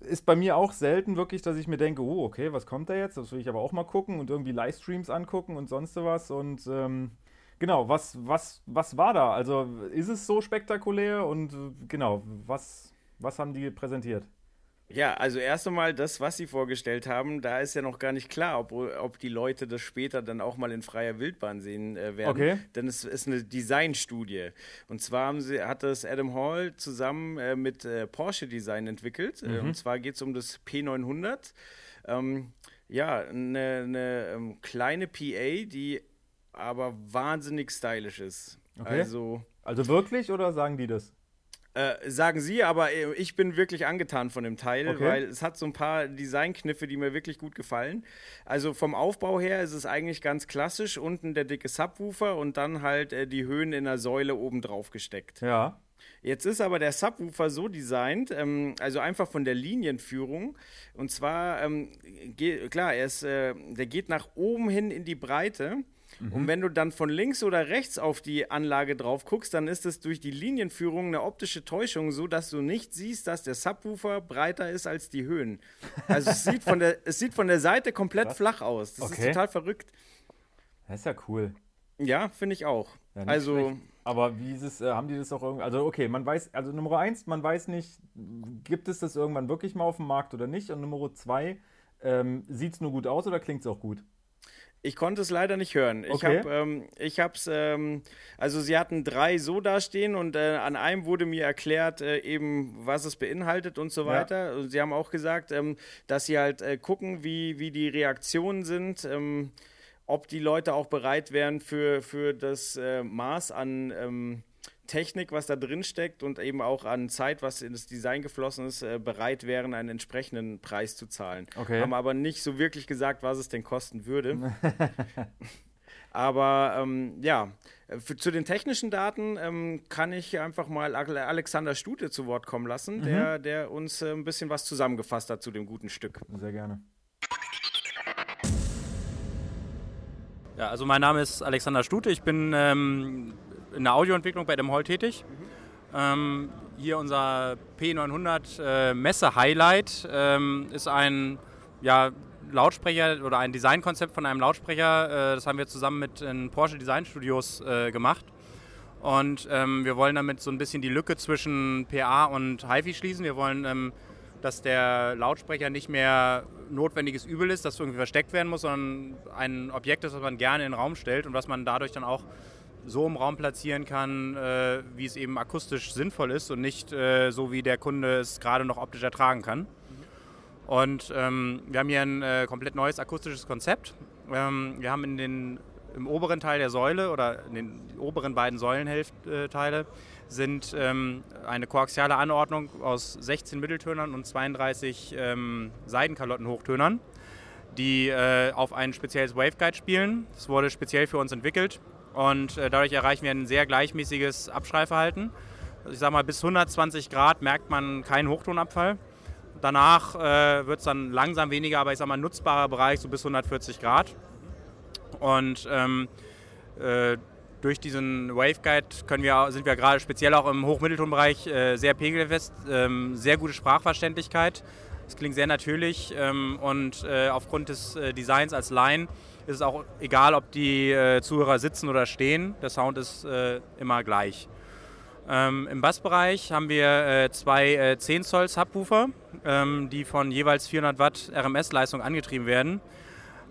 ist bei mir auch selten wirklich, dass ich mir denke, oh, okay, was kommt da jetzt? Das will ich aber auch mal gucken und irgendwie Livestreams angucken und sonst was und ähm, genau, was, was, was war da? Also ist es so spektakulär und genau, was, was haben die präsentiert? Ja, also erst einmal das, was sie vorgestellt haben, da ist ja noch gar nicht klar, ob, ob die Leute das später dann auch mal in freier Wildbahn sehen äh, werden. Okay. Denn es ist eine Designstudie. Und zwar haben sie, hat das Adam Hall zusammen äh, mit äh, Porsche Design entwickelt. Äh, mhm. und zwar geht es um das P900. Ähm, ja, eine, eine ähm, kleine PA, die aber wahnsinnig stylisch ist. Okay. Also, also wirklich oder sagen die das? Äh, sagen sie, aber äh, ich bin wirklich angetan von dem Teil, okay. weil es hat so ein paar Designkniffe, die mir wirklich gut gefallen. Also vom Aufbau her ist es eigentlich ganz klassisch, unten der dicke Subwoofer und dann halt äh, die Höhen in der Säule oben drauf gesteckt. Ja. Jetzt ist aber der Subwoofer so designt, ähm, also einfach von der Linienführung. Und zwar, ähm, klar, er ist, äh, der geht nach oben hin in die Breite. Mhm. Und wenn du dann von links oder rechts auf die Anlage drauf guckst, dann ist es durch die Linienführung eine optische Täuschung, so dass du nicht siehst, dass der Subwoofer breiter ist als die Höhen. Also es sieht von der, es sieht von der Seite komplett Was? flach aus. Das okay. ist total verrückt. Das ist ja cool. Ja, finde ich auch. Ja, also. Schlecht. Aber wie ist es, äh, haben die das auch irgendwie, also okay, man weiß, also Nummer eins, man weiß nicht, gibt es das irgendwann wirklich mal auf dem Markt oder nicht? Und Nummer zwei, ähm, sieht es nur gut aus oder klingt es auch gut? Ich konnte es leider nicht hören. Ich okay. habe, ähm, ich hab's, ähm, also sie hatten drei so dastehen und äh, an einem wurde mir erklärt, äh, eben was es beinhaltet und so weiter. Ja. Sie haben auch gesagt, ähm, dass sie halt äh, gucken, wie, wie die Reaktionen sind, ähm, ob die Leute auch bereit wären für, für das äh, Maß an ähm, Technik, was da drin steckt und eben auch an Zeit, was in das Design geflossen ist, äh, bereit wären, einen entsprechenden Preis zu zahlen. Okay. Haben aber nicht so wirklich gesagt, was es denn kosten würde. aber ähm, ja, für, zu den technischen Daten ähm, kann ich einfach mal Alexander Stute zu Wort kommen lassen, mhm. der, der uns äh, ein bisschen was zusammengefasst hat zu dem guten Stück. Sehr gerne. Ja, also mein Name ist Alexander Stute. Ich bin ähm, in der Audioentwicklung bei dem Hall tätig. Mhm. Ähm, hier unser P900 äh, Messe-Highlight ähm, ist ein ja, Lautsprecher oder ein Designkonzept von einem Lautsprecher. Äh, das haben wir zusammen mit den Porsche Design Studios äh, gemacht. Und ähm, wir wollen damit so ein bisschen die Lücke zwischen PA und HiFi schließen. Wir wollen, ähm, dass der Lautsprecher nicht mehr notwendiges Übel ist, das irgendwie versteckt werden muss, sondern ein Objekt ist, das man gerne in den Raum stellt und was man dadurch dann auch so im Raum platzieren kann, äh, wie es eben akustisch sinnvoll ist und nicht äh, so, wie der Kunde es gerade noch optisch ertragen kann. Und ähm, wir haben hier ein äh, komplett neues akustisches Konzept. Ähm, wir haben in den, im oberen Teil der Säule oder in den oberen beiden Säulenhälfteile sind ähm, eine koaxiale Anordnung aus 16 Mitteltönern und 32 ähm, Seidenkalottenhochtönern, die äh, auf ein spezielles Waveguide spielen. Das wurde speziell für uns entwickelt und äh, dadurch erreichen wir ein sehr gleichmäßiges Abschreiverhalten. Also ich sage mal, bis 120 Grad merkt man keinen Hochtonabfall. Danach äh, wird es dann langsam weniger, aber ich sage mal, nutzbarer Bereich so bis 140 Grad. Und ähm, äh, durch diesen Waveguide können wir, sind wir gerade speziell auch im Hochmitteltonbereich äh, sehr pegelfest, ähm, sehr gute Sprachverständlichkeit. Es klingt sehr natürlich ähm, und äh, aufgrund des äh, Designs als Line ist es auch egal, ob die äh, Zuhörer sitzen oder stehen. Der Sound ist äh, immer gleich. Ähm, Im Bassbereich haben wir äh, zwei äh, 10 Zoll Subwoofer, ähm, die von jeweils 400 Watt RMS-Leistung angetrieben werden.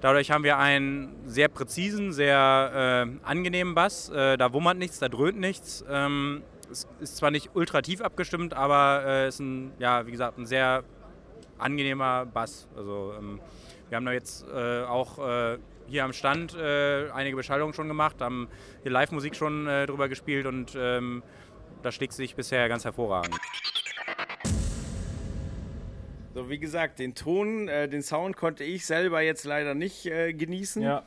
Dadurch haben wir einen sehr präzisen, sehr äh, angenehmen Bass. Äh, da wummert nichts, da dröhnt nichts. Ähm, es ist zwar nicht ultra tief abgestimmt, aber es äh, ist ein, ja, wie gesagt, ein sehr angenehmer Bass. Also, ähm, wir haben da jetzt äh, auch hier am Stand einige Beschallungen schon gemacht, haben hier Live-Musik schon drüber gespielt und ähm, das schlägt sich bisher ganz hervorragend. So, wie gesagt, den Ton, äh, den Sound konnte ich selber jetzt leider nicht äh, genießen. Ja.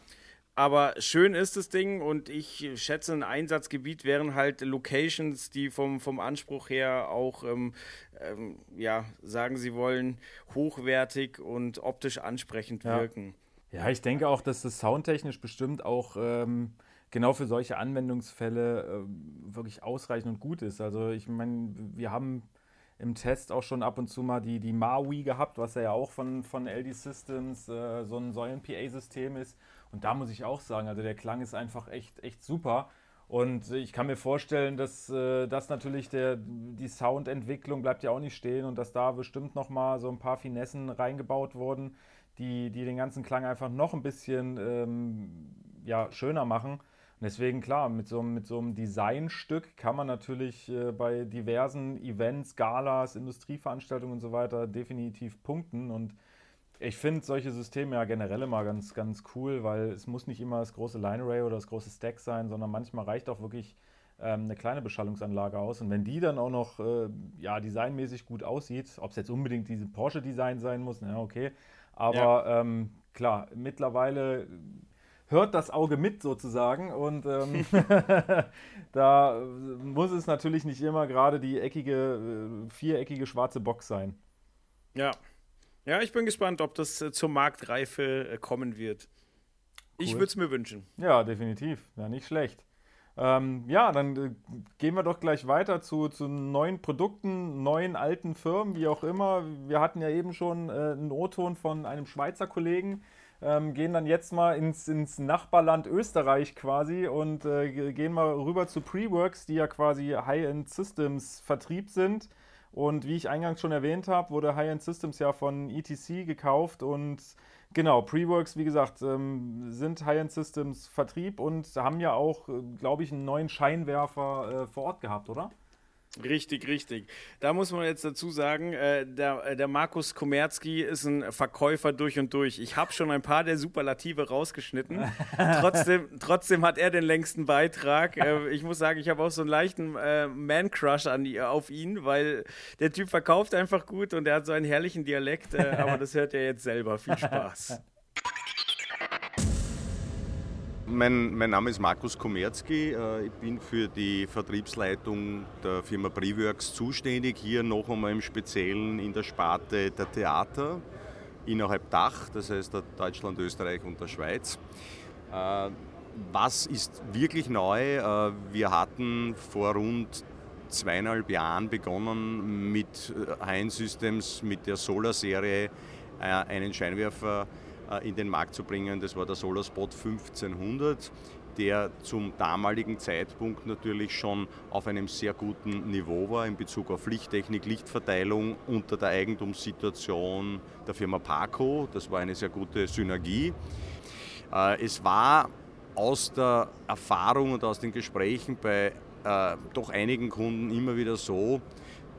Aber schön ist das Ding und ich schätze, ein Einsatzgebiet wären halt Locations, die vom, vom Anspruch her auch, ähm, ähm, ja, sagen sie wollen, hochwertig und optisch ansprechend ja. wirken. Ja, ich denke auch, dass das soundtechnisch bestimmt auch ähm, genau für solche Anwendungsfälle äh, wirklich ausreichend und gut ist. Also ich meine, wir haben im Test auch schon ab und zu mal die, die Maui gehabt, was ja auch von, von LD Systems äh, so ein Säulen-PA-System ist. Und da muss ich auch sagen, also der Klang ist einfach echt, echt super. Und ich kann mir vorstellen, dass äh, das natürlich der, die Soundentwicklung bleibt ja auch nicht stehen und dass da bestimmt nochmal so ein paar Finessen reingebaut wurden, die, die den ganzen Klang einfach noch ein bisschen ähm, ja, schöner machen. Und deswegen, klar, mit so, mit so einem Designstück kann man natürlich äh, bei diversen Events, Galas, Industrieveranstaltungen und so weiter definitiv punkten. Und ich finde solche Systeme ja generell immer ganz, ganz cool, weil es muss nicht immer das große Line Array oder das große Stack sein, sondern manchmal reicht auch wirklich ähm, eine kleine Beschallungsanlage aus. Und wenn die dann auch noch äh, ja, designmäßig gut aussieht, ob es jetzt unbedingt diese Porsche-Design sein muss, ja, okay. Aber ja. ähm, klar, mittlerweile hört das Auge mit sozusagen. Und ähm, da muss es natürlich nicht immer gerade die eckige, äh, viereckige schwarze Box sein. Ja. Ja, ich bin gespannt, ob das äh, zur Marktreife äh, kommen wird. Cool. Ich würde es mir wünschen. Ja, definitiv. Ja, nicht schlecht. Ähm, ja, dann äh, gehen wir doch gleich weiter zu, zu neuen Produkten, neuen alten Firmen, wie auch immer. Wir hatten ja eben schon äh, einen O-Ton von einem Schweizer Kollegen, ähm, gehen dann jetzt mal ins, ins Nachbarland Österreich quasi und äh, gehen mal rüber zu Preworks, die ja quasi High-End Systems Vertrieb sind. Und wie ich eingangs schon erwähnt habe, wurde High-End Systems ja von ETC gekauft und genau, Preworks, wie gesagt, ähm, sind High-End Systems Vertrieb und haben ja auch, äh, glaube ich, einen neuen Scheinwerfer äh, vor Ort gehabt, oder? Richtig, richtig. Da muss man jetzt dazu sagen, äh, der, äh, der Markus Komerski ist ein Verkäufer durch und durch. Ich habe schon ein paar der Superlative rausgeschnitten. trotzdem, trotzdem hat er den längsten Beitrag. Äh, ich muss sagen, ich habe auch so einen leichten äh, Man-Crush auf ihn, weil der Typ verkauft einfach gut und er hat so einen herrlichen Dialekt. Äh, aber das hört er jetzt selber. Viel Spaß. Mein, mein, Name ist Markus Komerski. Äh, ich bin für die Vertriebsleitung der Firma Preworks zuständig. Hier noch einmal im Speziellen in der Sparte der Theater innerhalb Dach, das heißt Deutschland, Österreich und der Schweiz. Äh, was ist wirklich neu? Äh, wir hatten vor rund zweieinhalb Jahren begonnen mit Hein Systems, mit der Solar-Serie einen Scheinwerfer in den Markt zu bringen. Das war der SolarSpot 1500 der zum damaligen Zeitpunkt natürlich schon auf einem sehr guten Niveau war in Bezug auf Lichttechnik, Lichtverteilung unter der Eigentumssituation der Firma Paco. Das war eine sehr gute Synergie. Äh, es war aus der Erfahrung und aus den Gesprächen bei äh, doch einigen Kunden immer wieder so,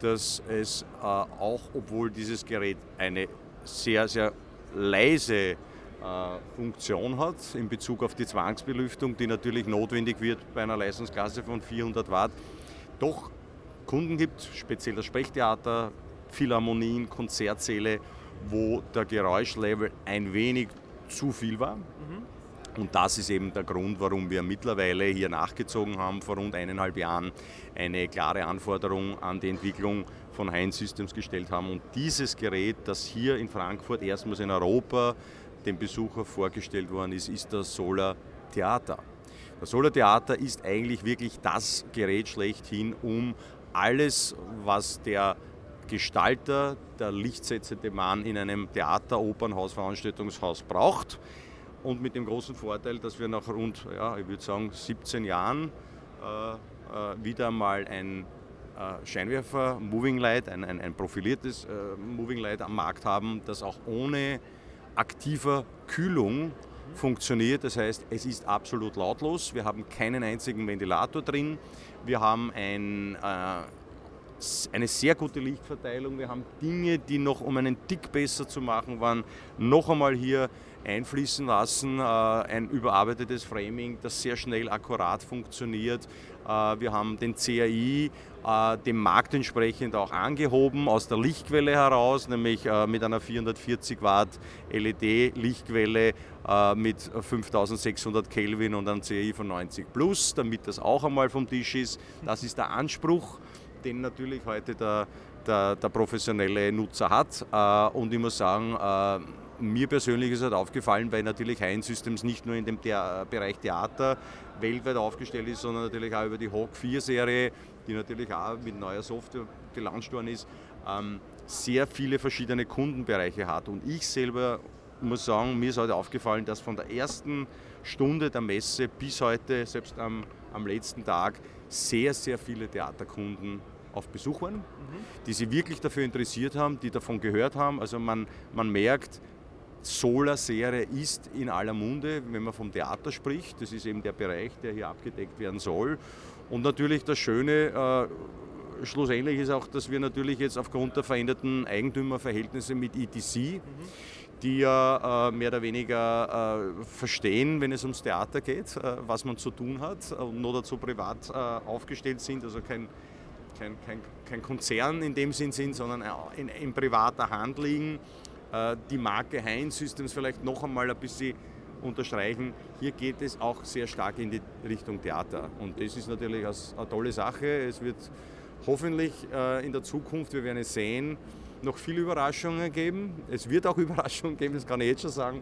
dass es äh, auch, obwohl dieses Gerät eine sehr, sehr leise Funktion hat in Bezug auf die Zwangsbelüftung, die natürlich notwendig wird bei einer Leistungsklasse von 400 Watt, doch Kunden gibt, speziell das Sprechtheater, Philharmonien, Konzertsäle, wo der Geräuschlevel ein wenig zu viel war. Mhm. Und das ist eben der Grund, warum wir mittlerweile hier nachgezogen haben, vor rund eineinhalb Jahren eine klare Anforderung an die Entwicklung von Heinz Systems gestellt haben. Und dieses Gerät, das hier in Frankfurt erstmals in Europa dem Besucher vorgestellt worden ist, ist das Solar Theater. Das Solar Theater ist eigentlich wirklich das Gerät schlechthin, um alles, was der Gestalter, der lichtsetzende Mann in einem Theater, Opernhaus, Veranstaltungshaus braucht, und mit dem großen Vorteil, dass wir nach rund, ja, ich würde sagen, 17 Jahren äh, äh, wieder mal ein Scheinwerfer Moving Light, ein, ein, ein profiliertes äh, Moving Light am Markt haben, das auch ohne aktiver Kühlung funktioniert. Das heißt, es ist absolut lautlos. Wir haben keinen einzigen Ventilator drin. Wir haben ein, äh, eine sehr gute Lichtverteilung. Wir haben Dinge, die noch, um einen Tick besser zu machen waren, noch einmal hier einfließen lassen. Äh, ein überarbeitetes Framing, das sehr schnell akkurat funktioniert. Äh, wir haben den CAI äh, dem Markt entsprechend auch angehoben aus der Lichtquelle heraus, nämlich mit einer 440 Watt LED-Lichtquelle mit 5600 Kelvin und einem CAI von 90 plus, damit das auch einmal vom Tisch ist. Das ist der Anspruch, den natürlich heute der, der, der professionelle Nutzer hat. Und ich muss sagen, mir persönlich ist halt aufgefallen, weil natürlich Heinz Systems nicht nur in dem The Bereich Theater weltweit aufgestellt ist, sondern natürlich auch über die Hawk 4 Serie, die natürlich auch mit neuer Software gelauncht worden ist, ähm, sehr viele verschiedene Kundenbereiche hat. Und ich selber muss sagen, mir ist heute aufgefallen, dass von der ersten Stunde der Messe bis heute, selbst am, am letzten Tag, sehr, sehr viele Theaterkunden auf Besuch waren, mhm. die sich wirklich dafür interessiert haben, die davon gehört haben. Also man, man merkt, Solar-Serie ist in aller Munde, wenn man vom Theater spricht. Das ist eben der Bereich, der hier abgedeckt werden soll. Und natürlich das Schöne, äh, schlussendlich ist auch, dass wir natürlich jetzt aufgrund der veränderten Eigentümerverhältnisse mit ETC, mhm. die ja äh, mehr oder weniger äh, verstehen, wenn es ums Theater geht, äh, was man zu tun hat und nur dazu privat äh, aufgestellt sind, also kein, kein, kein, kein Konzern in dem Sinn sind, sondern in, in privater Hand liegen äh, die Marke Heinz Systems vielleicht noch einmal ein bisschen unterstreichen. Hier geht es auch sehr stark in die Richtung Theater. Und das ist natürlich eine tolle Sache. Es wird hoffentlich äh, in der Zukunft, wir werden es sehen, noch viele Überraschungen geben. Es wird auch Überraschungen geben, das kann ich jetzt schon sagen.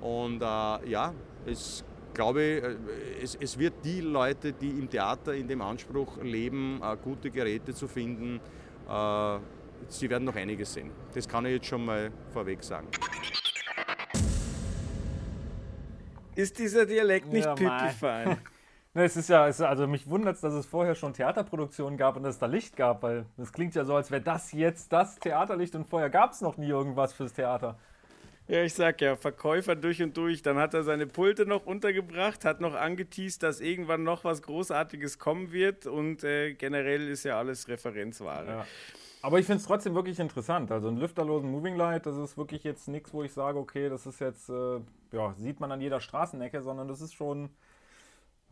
Und äh, ja, es glaube, es, es, wird die Leute, die im Theater in dem Anspruch leben, gute Geräte zu finden, Sie werden noch einiges sehen. Das kann ich jetzt schon mal vorweg sagen. Ist dieser Dialekt nicht ja, pipi Ne, es ist ja, es, also mich wundert es, dass es vorher schon Theaterproduktionen gab und dass es da Licht gab, weil es klingt ja so, als wäre das jetzt das Theaterlicht und vorher gab es noch nie irgendwas fürs Theater. Ja, ich sag ja, Verkäufer durch und durch. Dann hat er seine Pulte noch untergebracht, hat noch angeteased, dass irgendwann noch was Großartiges kommen wird und äh, generell ist ja alles Referenzware. Ja. Aber ich finde es trotzdem wirklich interessant. Also ein lüfterlosen Moving Light, das ist wirklich jetzt nichts, wo ich sage, okay, das ist jetzt, äh, ja, sieht man an jeder Straßenecke, sondern das ist schon,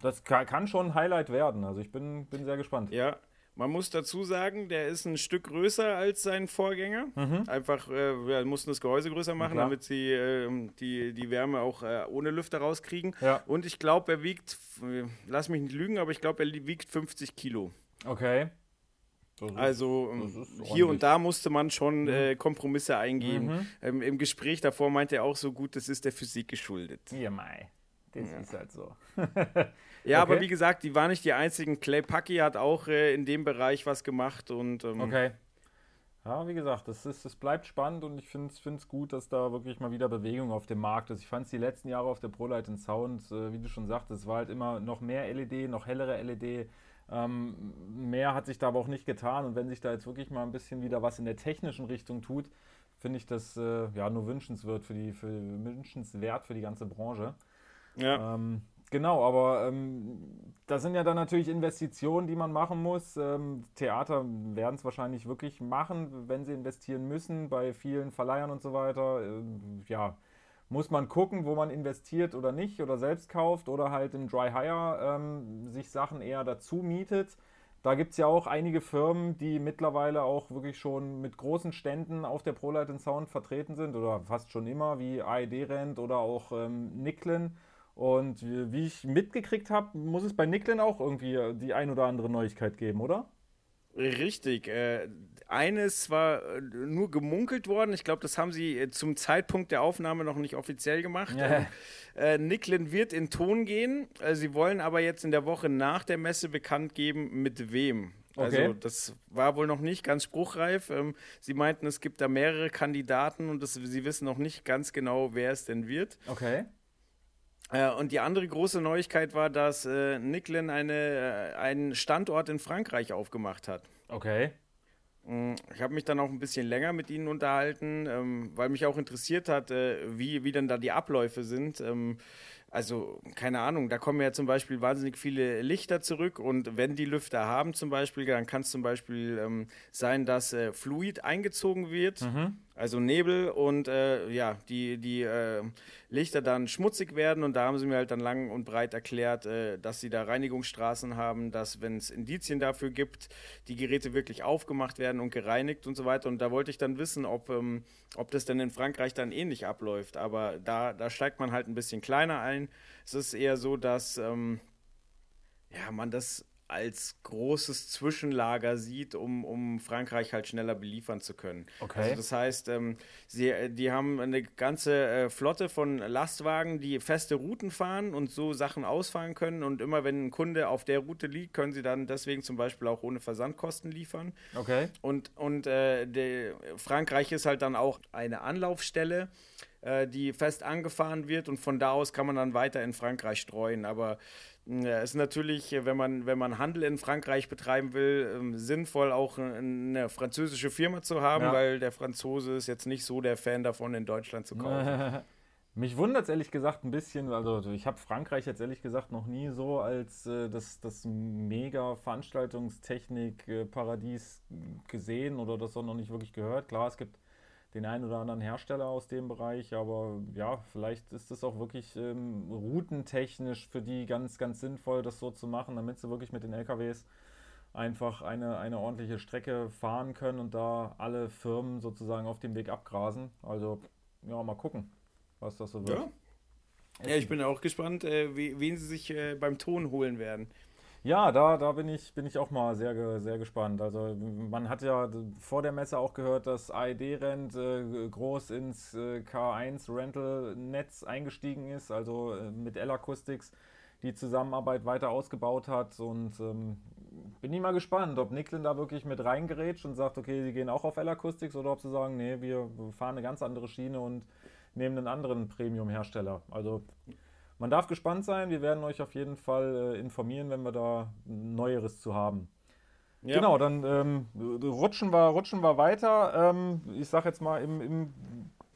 das kann schon ein Highlight werden. Also ich bin, bin sehr gespannt. Ja, man muss dazu sagen, der ist ein Stück größer als sein Vorgänger. Mhm. Einfach, äh, wir mussten das Gehäuse größer machen, Klar. damit sie äh, die, die Wärme auch äh, ohne Lüfter rauskriegen. Ja. Und ich glaube, er wiegt, lass mich nicht lügen, aber ich glaube, er wiegt 50 Kilo. Okay. Ist, also hier und da musste man schon mhm. äh, Kompromisse eingehen. Mhm. Ähm, Im Gespräch davor meinte er auch so gut, das ist der Physik geschuldet. Ja, mei. Das ja. ist halt so. ja, okay. aber wie gesagt, die waren nicht die einzigen. Clay Pucky hat auch äh, in dem Bereich was gemacht und. Ähm, okay. Ja, wie gesagt, das, ist, das bleibt spannend und ich finde es gut, dass da wirklich mal wieder Bewegung auf dem Markt ist. Ich fand es die letzten Jahre auf der ProLight Sound, äh, wie du schon sagtest, es war halt immer noch mehr LED, noch hellere LED. Ähm, mehr hat sich da aber auch nicht getan und wenn sich da jetzt wirklich mal ein bisschen wieder was in der technischen Richtung tut, finde ich das äh, ja nur wünschenswert für die, für, wünschenswert für die ganze Branche. Ja. Ähm, Genau, aber ähm, das sind ja dann natürlich Investitionen, die man machen muss. Ähm, Theater werden es wahrscheinlich wirklich machen, wenn sie investieren müssen, bei vielen Verleihern und so weiter. Ähm, ja, muss man gucken, wo man investiert oder nicht oder selbst kauft oder halt im Dry Hire ähm, sich Sachen eher dazu mietet. Da gibt es ja auch einige Firmen, die mittlerweile auch wirklich schon mit großen Ständen auf der ProLight Sound vertreten sind oder fast schon immer, wie AED Rent oder auch ähm, Nicklin und wie ich mitgekriegt habe, muss es bei Nicklin auch irgendwie die ein oder andere Neuigkeit geben, oder? Richtig. Äh, eines war äh, nur gemunkelt worden. Ich glaube, das haben sie äh, zum Zeitpunkt der Aufnahme noch nicht offiziell gemacht. Ja. Äh, Nicklin wird in Ton gehen. Äh, sie wollen aber jetzt in der Woche nach der Messe bekannt geben, mit wem. Okay. Also das war wohl noch nicht ganz spruchreif. Ähm, sie meinten, es gibt da mehrere Kandidaten und das, sie wissen noch nicht ganz genau, wer es denn wird. Okay. Äh, und die andere große Neuigkeit war, dass äh, Nicklin eine, äh, einen Standort in Frankreich aufgemacht hat. Okay. Mm, ich habe mich dann auch ein bisschen länger mit ihnen unterhalten, ähm, weil mich auch interessiert hat, äh, wie, wie denn da die Abläufe sind. Ähm, also keine Ahnung, da kommen ja zum Beispiel wahnsinnig viele Lichter zurück und wenn die Lüfter haben zum Beispiel, dann kann es zum Beispiel ähm, sein, dass äh, Fluid eingezogen wird, mhm. Also Nebel und äh, ja, die, die äh, Lichter dann schmutzig werden. Und da haben sie mir halt dann lang und breit erklärt, äh, dass sie da Reinigungsstraßen haben, dass wenn es Indizien dafür gibt, die Geräte wirklich aufgemacht werden und gereinigt und so weiter. Und da wollte ich dann wissen, ob, ähm, ob das denn in Frankreich dann ähnlich abläuft, aber da, da steigt man halt ein bisschen kleiner ein. Es ist eher so, dass ähm, ja, man das als großes Zwischenlager sieht, um, um Frankreich halt schneller beliefern zu können. Okay. Also das heißt, ähm, sie, die haben eine ganze äh, Flotte von Lastwagen, die feste Routen fahren und so Sachen ausfahren können. Und immer wenn ein Kunde auf der Route liegt, können sie dann deswegen zum Beispiel auch ohne Versandkosten liefern. Okay. Und, und äh, die, Frankreich ist halt dann auch eine Anlaufstelle äh, die fest angefahren wird und von da aus kann man dann weiter in Frankreich streuen. Aber es ist natürlich, wenn man, wenn man Handel in Frankreich betreiben will, ähm, sinnvoll auch eine französische Firma zu haben, ja. weil der Franzose ist jetzt nicht so der Fan davon, in Deutschland zu kaufen. Mich wundert es ehrlich gesagt ein bisschen, also ich habe Frankreich jetzt ehrlich gesagt noch nie so als äh, das, das mega Veranstaltungstechnik-Paradies gesehen oder das auch noch nicht wirklich gehört. Klar, es gibt den einen oder anderen Hersteller aus dem Bereich, aber ja, vielleicht ist es auch wirklich ähm, routentechnisch für die ganz, ganz sinnvoll, das so zu machen, damit sie wirklich mit den LKWs einfach eine, eine ordentliche Strecke fahren können und da alle Firmen sozusagen auf dem Weg abgrasen. Also ja, mal gucken, was das so wird. Ja, ja ich bin auch gespannt, äh, wen sie sich äh, beim Ton holen werden. Ja, da, da bin, ich, bin ich auch mal sehr, sehr gespannt. Also man hat ja vor der Messe auch gehört, dass AED Rent äh, groß ins äh, K1 Rental Netz eingestiegen ist, also äh, mit L-Acoustics die Zusammenarbeit weiter ausgebaut hat und ähm, bin ich mal gespannt, ob Nicklin da wirklich mit reingerätscht und sagt, okay, sie gehen auch auf L-Acoustics oder ob sie sagen, nee, wir fahren eine ganz andere Schiene und nehmen einen anderen Premium-Hersteller. Also man darf gespannt sein. Wir werden euch auf jeden Fall äh, informieren, wenn wir da Neueres zu haben. Ja. Genau, dann ähm, rutschen, wir, rutschen wir weiter. Ähm, ich sag jetzt mal im, im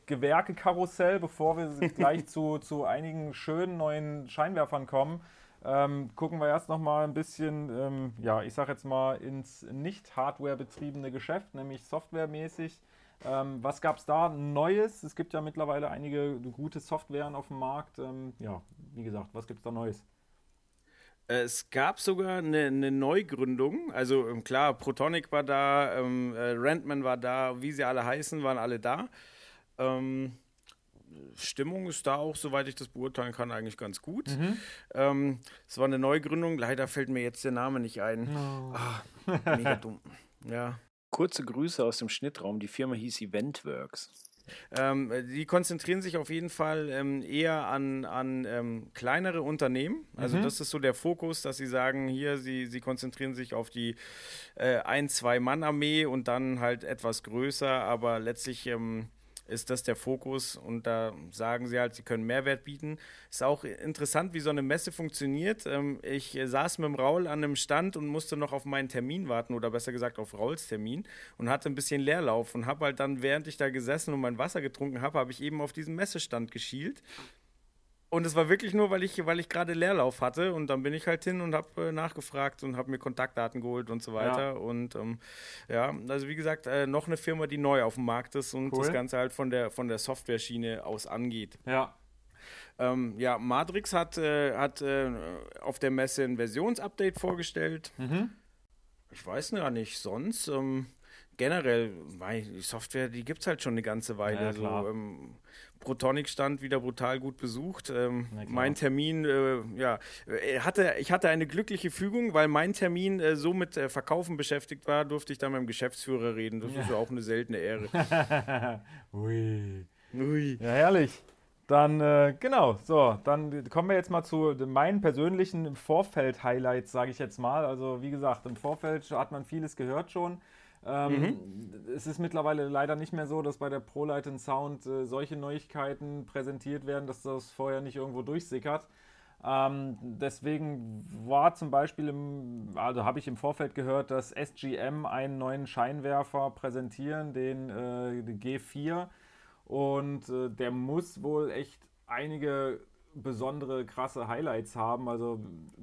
Gewerkekarussell, bevor wir gleich zu, zu einigen schönen neuen Scheinwerfern kommen. Ähm, gucken wir erst noch mal ein bisschen, ähm, ja, ich sag jetzt mal ins nicht Hardware betriebene Geschäft, nämlich softwaremäßig. Ähm, was gab es da Neues? Es gibt ja mittlerweile einige gute Softwaren auf dem Markt. Ähm, ja, wie gesagt, was gibt es da Neues? Es gab sogar eine, eine, Neugründung. Also ähm, klar, Protonic war da, ähm, äh, Rentman war da, wie sie alle heißen, waren alle da. Ähm, Stimmung ist da auch, soweit ich das beurteilen kann, eigentlich ganz gut. Mhm. Ähm, es war eine Neugründung, leider fällt mir jetzt der Name nicht ein. Oh. Ah, mega dumm. Ja. Kurze Grüße aus dem Schnittraum. Die Firma hieß Eventworks. Ähm, die konzentrieren sich auf jeden Fall ähm, eher an, an ähm, kleinere Unternehmen. Also Mhm. das ist so der Fokus, dass sie sagen, hier, sie, sie konzentrieren sich auf die äh, ein-, zwei-Mann-Armee und dann halt etwas größer, aber letztlich ähm, ist das der Fokus und da sagen sie halt, sie können Mehrwert bieten. Ist auch interessant, wie so eine Messe funktioniert. Ähm, ich äh, saß mit dem Raul an einem Stand und musste noch auf meinen Termin warten oder besser gesagt auf Rauls Termin und hatte ein bisschen Leerlauf und habe halt dann, während ich da gesessen und mein Wasser getrunken habe, habe ich eben auf diesen Messestand geschielt. Und es war wirklich nur, weil ich, weil ich gerade Leerlauf hatte und dann bin ich halt hin und habe äh, nachgefragt und habe mir Kontaktdaten geholt und so weiter. Ja. Und ähm, ja, also wie gesagt, äh, noch eine Firma, die neu auf dem Markt ist und Cool. das Ganze halt von der, von der Software-Schiene aus angeht. Ja. Ähm, ja, Matrix hat, äh, hat äh, auf der Messe ein Versionsupdate vorgestellt. Mhm. Ich weiß gar nicht, sonst ähm, generell, die Software, die gibt es halt schon eine ganze Weile. Ja, so, ähm, Protonic stand wieder brutal gut besucht. Ähm, mein Termin, äh, ja, äh, hatte, ich hatte eine glückliche Fügung, weil mein Termin äh, so mit äh, Verkaufen beschäftigt war, durfte ich dann mit dem Geschäftsführer reden. Das ist ja auch eine seltene Ehre. Ui. Ui. Ja, herrlich. Dann, äh, genau, so, dann kommen wir jetzt mal zu meinen persönlichen Vorfeld-Highlights, sage ich jetzt mal. Also, wie gesagt, im Vorfeld hat man vieles gehört schon. Ähm, Es ist mittlerweile leider nicht mehr so, dass bei der ProLight Sound äh, solche Neuigkeiten präsentiert werden, dass das vorher nicht irgendwo durchsickert. Ähm, deswegen war zum Beispiel, im, also habe ich im Vorfeld gehört, dass SGM einen neuen Scheinwerfer präsentieren, den äh, G4. Und äh, der muss wohl echt einige besondere, krasse Highlights haben. Also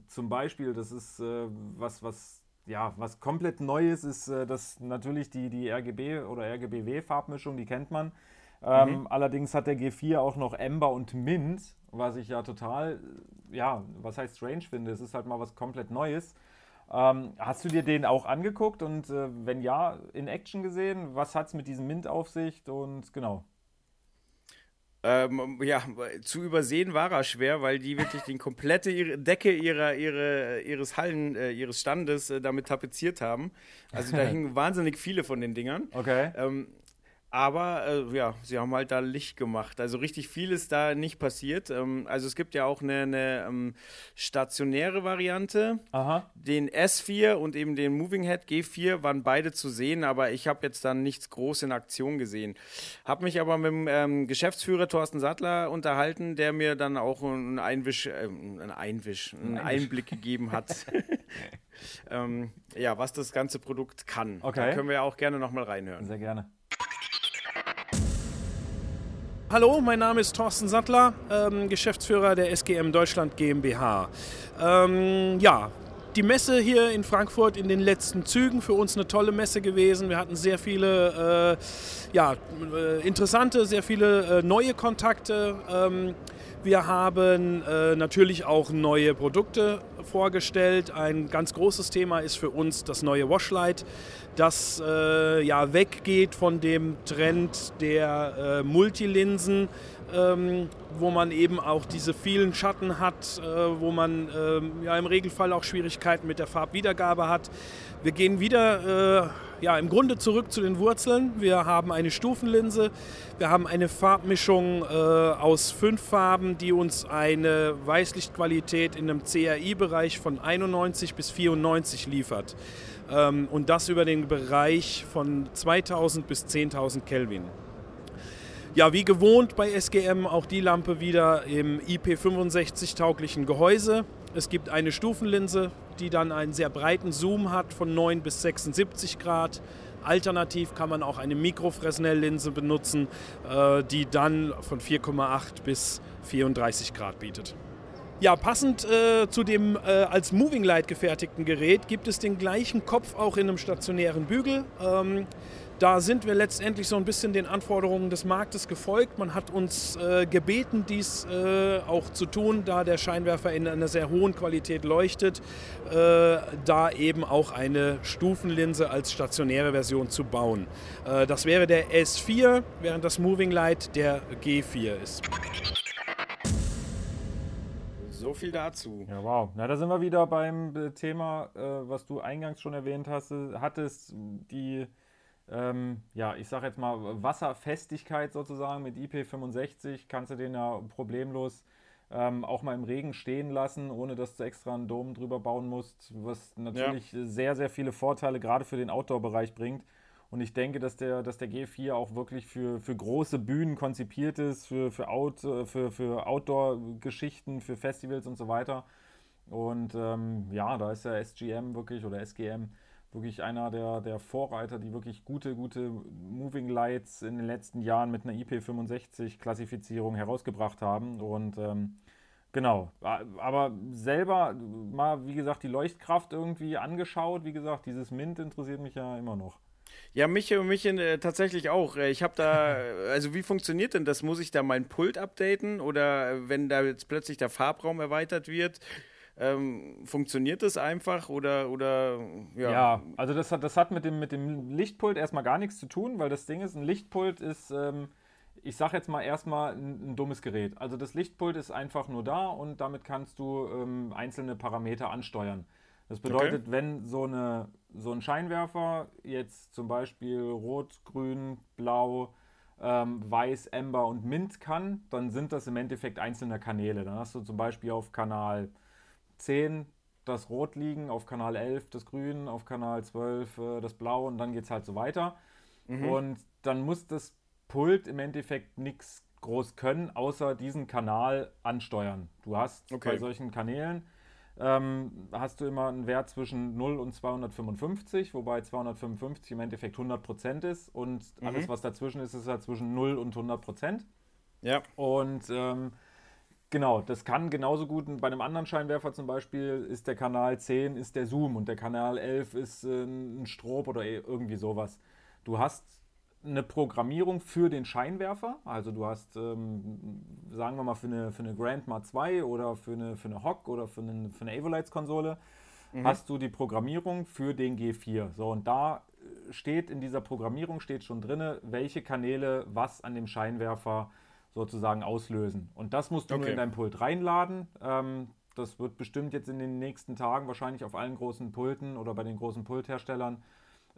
zum Beispiel, das ist äh, was, was, ja, was komplett Neues ist, äh, das natürlich die, die RGB oder RGBW-Farbmischung, die kennt man. Ähm, Allerdings hat der G4 auch noch Ember und Mint, was ich ja total, ja, was heißt strange finde. Es ist halt mal was komplett Neues. Ähm, hast du dir den auch angeguckt und äh, wenn ja, in Action gesehen? Was hat es mit diesem Mint auf sich? Und genau. Ähm, ja, zu übersehen war er schwer, weil die wirklich die komplette Decke ihrer, ihre, ihres Hallen, äh, ihres Standes äh, damit tapeziert haben. Also da hingen wahnsinnig viele von den Dingern. Okay. Ähm, aber äh, ja, sie haben halt da Licht gemacht. Also richtig viel ist da nicht passiert. Ähm, also es gibt ja auch eine, eine ähm, stationäre Variante. Aha. Den S4 und eben den Moving Head G4 waren beide zu sehen, aber ich habe jetzt dann nichts groß in Aktion gesehen. Habe mich aber mit dem ähm, Geschäftsführer Thorsten Sattler unterhalten, der mir dann auch einen Einwisch, äh, einen Einwisch, einen Einblick gegeben hat. ähm, ja, was das ganze Produkt kann. Okay. Da können wir ja auch gerne nochmal reinhören. Sehr gerne. Hallo, mein Name ist Thorsten Sattler, ähm, Geschäftsführer der SGM Deutschland GmbH. Ähm, ja, die Messe hier in Frankfurt in den letzten Zügen für uns eine tolle Messe gewesen. Wir hatten sehr viele äh, ja, äh, interessante, sehr viele äh, neue Kontakte. Ähm, wir haben äh, natürlich auch neue Produkte vorgestellt. Ein ganz großes Thema ist für uns das neue Washlight, das äh, ja weggeht von dem Trend der äh, Multilinsen, ähm, wo man eben auch diese vielen Schatten hat, äh, wo man ähm, ja im Regelfall auch Schwierigkeiten mit der Farbwiedergabe hat. Wir gehen wieder äh, ja, im Grunde zurück zu den Wurzeln. Wir haben eine Stufenlinse, wir haben eine Farbmischung äh, aus fünf Farben, die uns eine Weißlichtqualität in einem CRI-Bereich von 91 bis 94 liefert. Ähm, und das über den Bereich von 2000 bis 10.000 Kelvin. Ja, wie gewohnt bei SGM auch die Lampe wieder im IP65-tauglichen Gehäuse. Es gibt eine Stufenlinse, die dann einen sehr breiten Zoom hat von 9 bis 76 Grad. Alternativ kann man auch eine Mikrofresnel-Linse benutzen, äh, die dann von 4,8 bis 34 Grad bietet. Ja, passend äh, zu dem äh, als Moving Light gefertigten Gerät gibt es den gleichen Kopf auch in einem stationären Bügel. Ähm, da sind wir letztendlich so ein bisschen den Anforderungen des Marktes gefolgt. Man hat uns äh, gebeten, dies äh, auch zu tun, da der Scheinwerfer in einer sehr hohen Qualität leuchtet, äh, da eben auch eine Stufenlinse als stationäre Version zu bauen. Äh, das wäre der S4, während das Moving Light der G4 ist. So viel dazu. Ja, wow. Na, da sind wir wieder beim äh, Thema, äh, was du eingangs schon erwähnt hast, hattest, die ähm, ja, ich sage jetzt mal Wasserfestigkeit sozusagen mit IP65 kannst du den ja problemlos ähm, auch mal im Regen stehen lassen, ohne dass du extra einen Dom drüber bauen musst, was natürlich ja. sehr, sehr viele Vorteile gerade für den Outdoor-Bereich bringt. Und ich denke, dass der, dass der G4 auch wirklich für, für große Bühnen konzipiert ist, für, für, Out, äh, für, für Outdoor-Geschichten, für Festivals und so weiter. Und ähm, ja, da ist der SGM wirklich oder SGM wirklich einer der, der Vorreiter, die wirklich gute, gute Moving Lights in den letzten Jahren mit einer IP65-Klassifizierung herausgebracht haben. Und ähm, genau, aber selber mal, wie gesagt, die Leuchtkraft irgendwie angeschaut. Wie gesagt, dieses Mint interessiert mich ja immer noch. Ja, mich, mich äh, tatsächlich auch. Äh, ich habe da, also wie funktioniert denn das? Muss ich da mein Pult updaten oder wenn da jetzt plötzlich der Farbraum erweitert wird? Ähm, funktioniert das einfach oder, oder ja? Ja, also das hat, das hat mit, dem, mit dem Lichtpult erstmal gar nichts zu tun, weil das Ding ist, ein Lichtpult ist, ähm, ich sag jetzt mal erstmal ein, ein, dummes Gerät. Also das Lichtpult ist einfach nur da und damit kannst du ähm, einzelne Parameter ansteuern. Das bedeutet, okay. wenn so, eine, so ein Scheinwerfer jetzt zum Beispiel rot, grün, blau, ähm, weiß, amber und mint kann, dann sind das im Endeffekt einzelne Kanäle. Dann hast du zum Beispiel auf Kanal 10 das Rot liegen, auf Kanal 11 das Grün, auf Kanal 12 äh, das Blau und dann geht es halt so weiter. Mhm. Und dann muss das Pult im Endeffekt nichts groß können, außer diesen Kanal ansteuern. Du hast okay. bei solchen Kanälen ähm, hast du immer einen Wert zwischen 0 und 255, wobei 255 im Endeffekt 100% ist und mhm. alles, was dazwischen ist, ist halt zwischen 0 und 100%. Ja. Und ähm, Genau, das kann genauso gut bei einem anderen Scheinwerfer zum Beispiel ist der Kanal 10 ist der Zoom und der Kanal 11 ist äh, ein Strob oder e, irgendwie sowas. Du hast eine Programmierung für den Scheinwerfer, also du hast, ähm, sagen wir mal, für eine, für eine Grandma 2 oder für eine, für eine Hock oder für eine, für eine Avolites-Konsole, mhm. hast du die Programmierung für den G4. So, und da steht in dieser Programmierung steht schon drin, welche Kanäle was an dem Scheinwerfer äh, sozusagen auslösen. Und das musst du okay. nur in dein Pult reinladen. Ähm, das wird bestimmt jetzt in den nächsten Tagen wahrscheinlich auf allen großen Pulten oder bei den großen Pultherstellern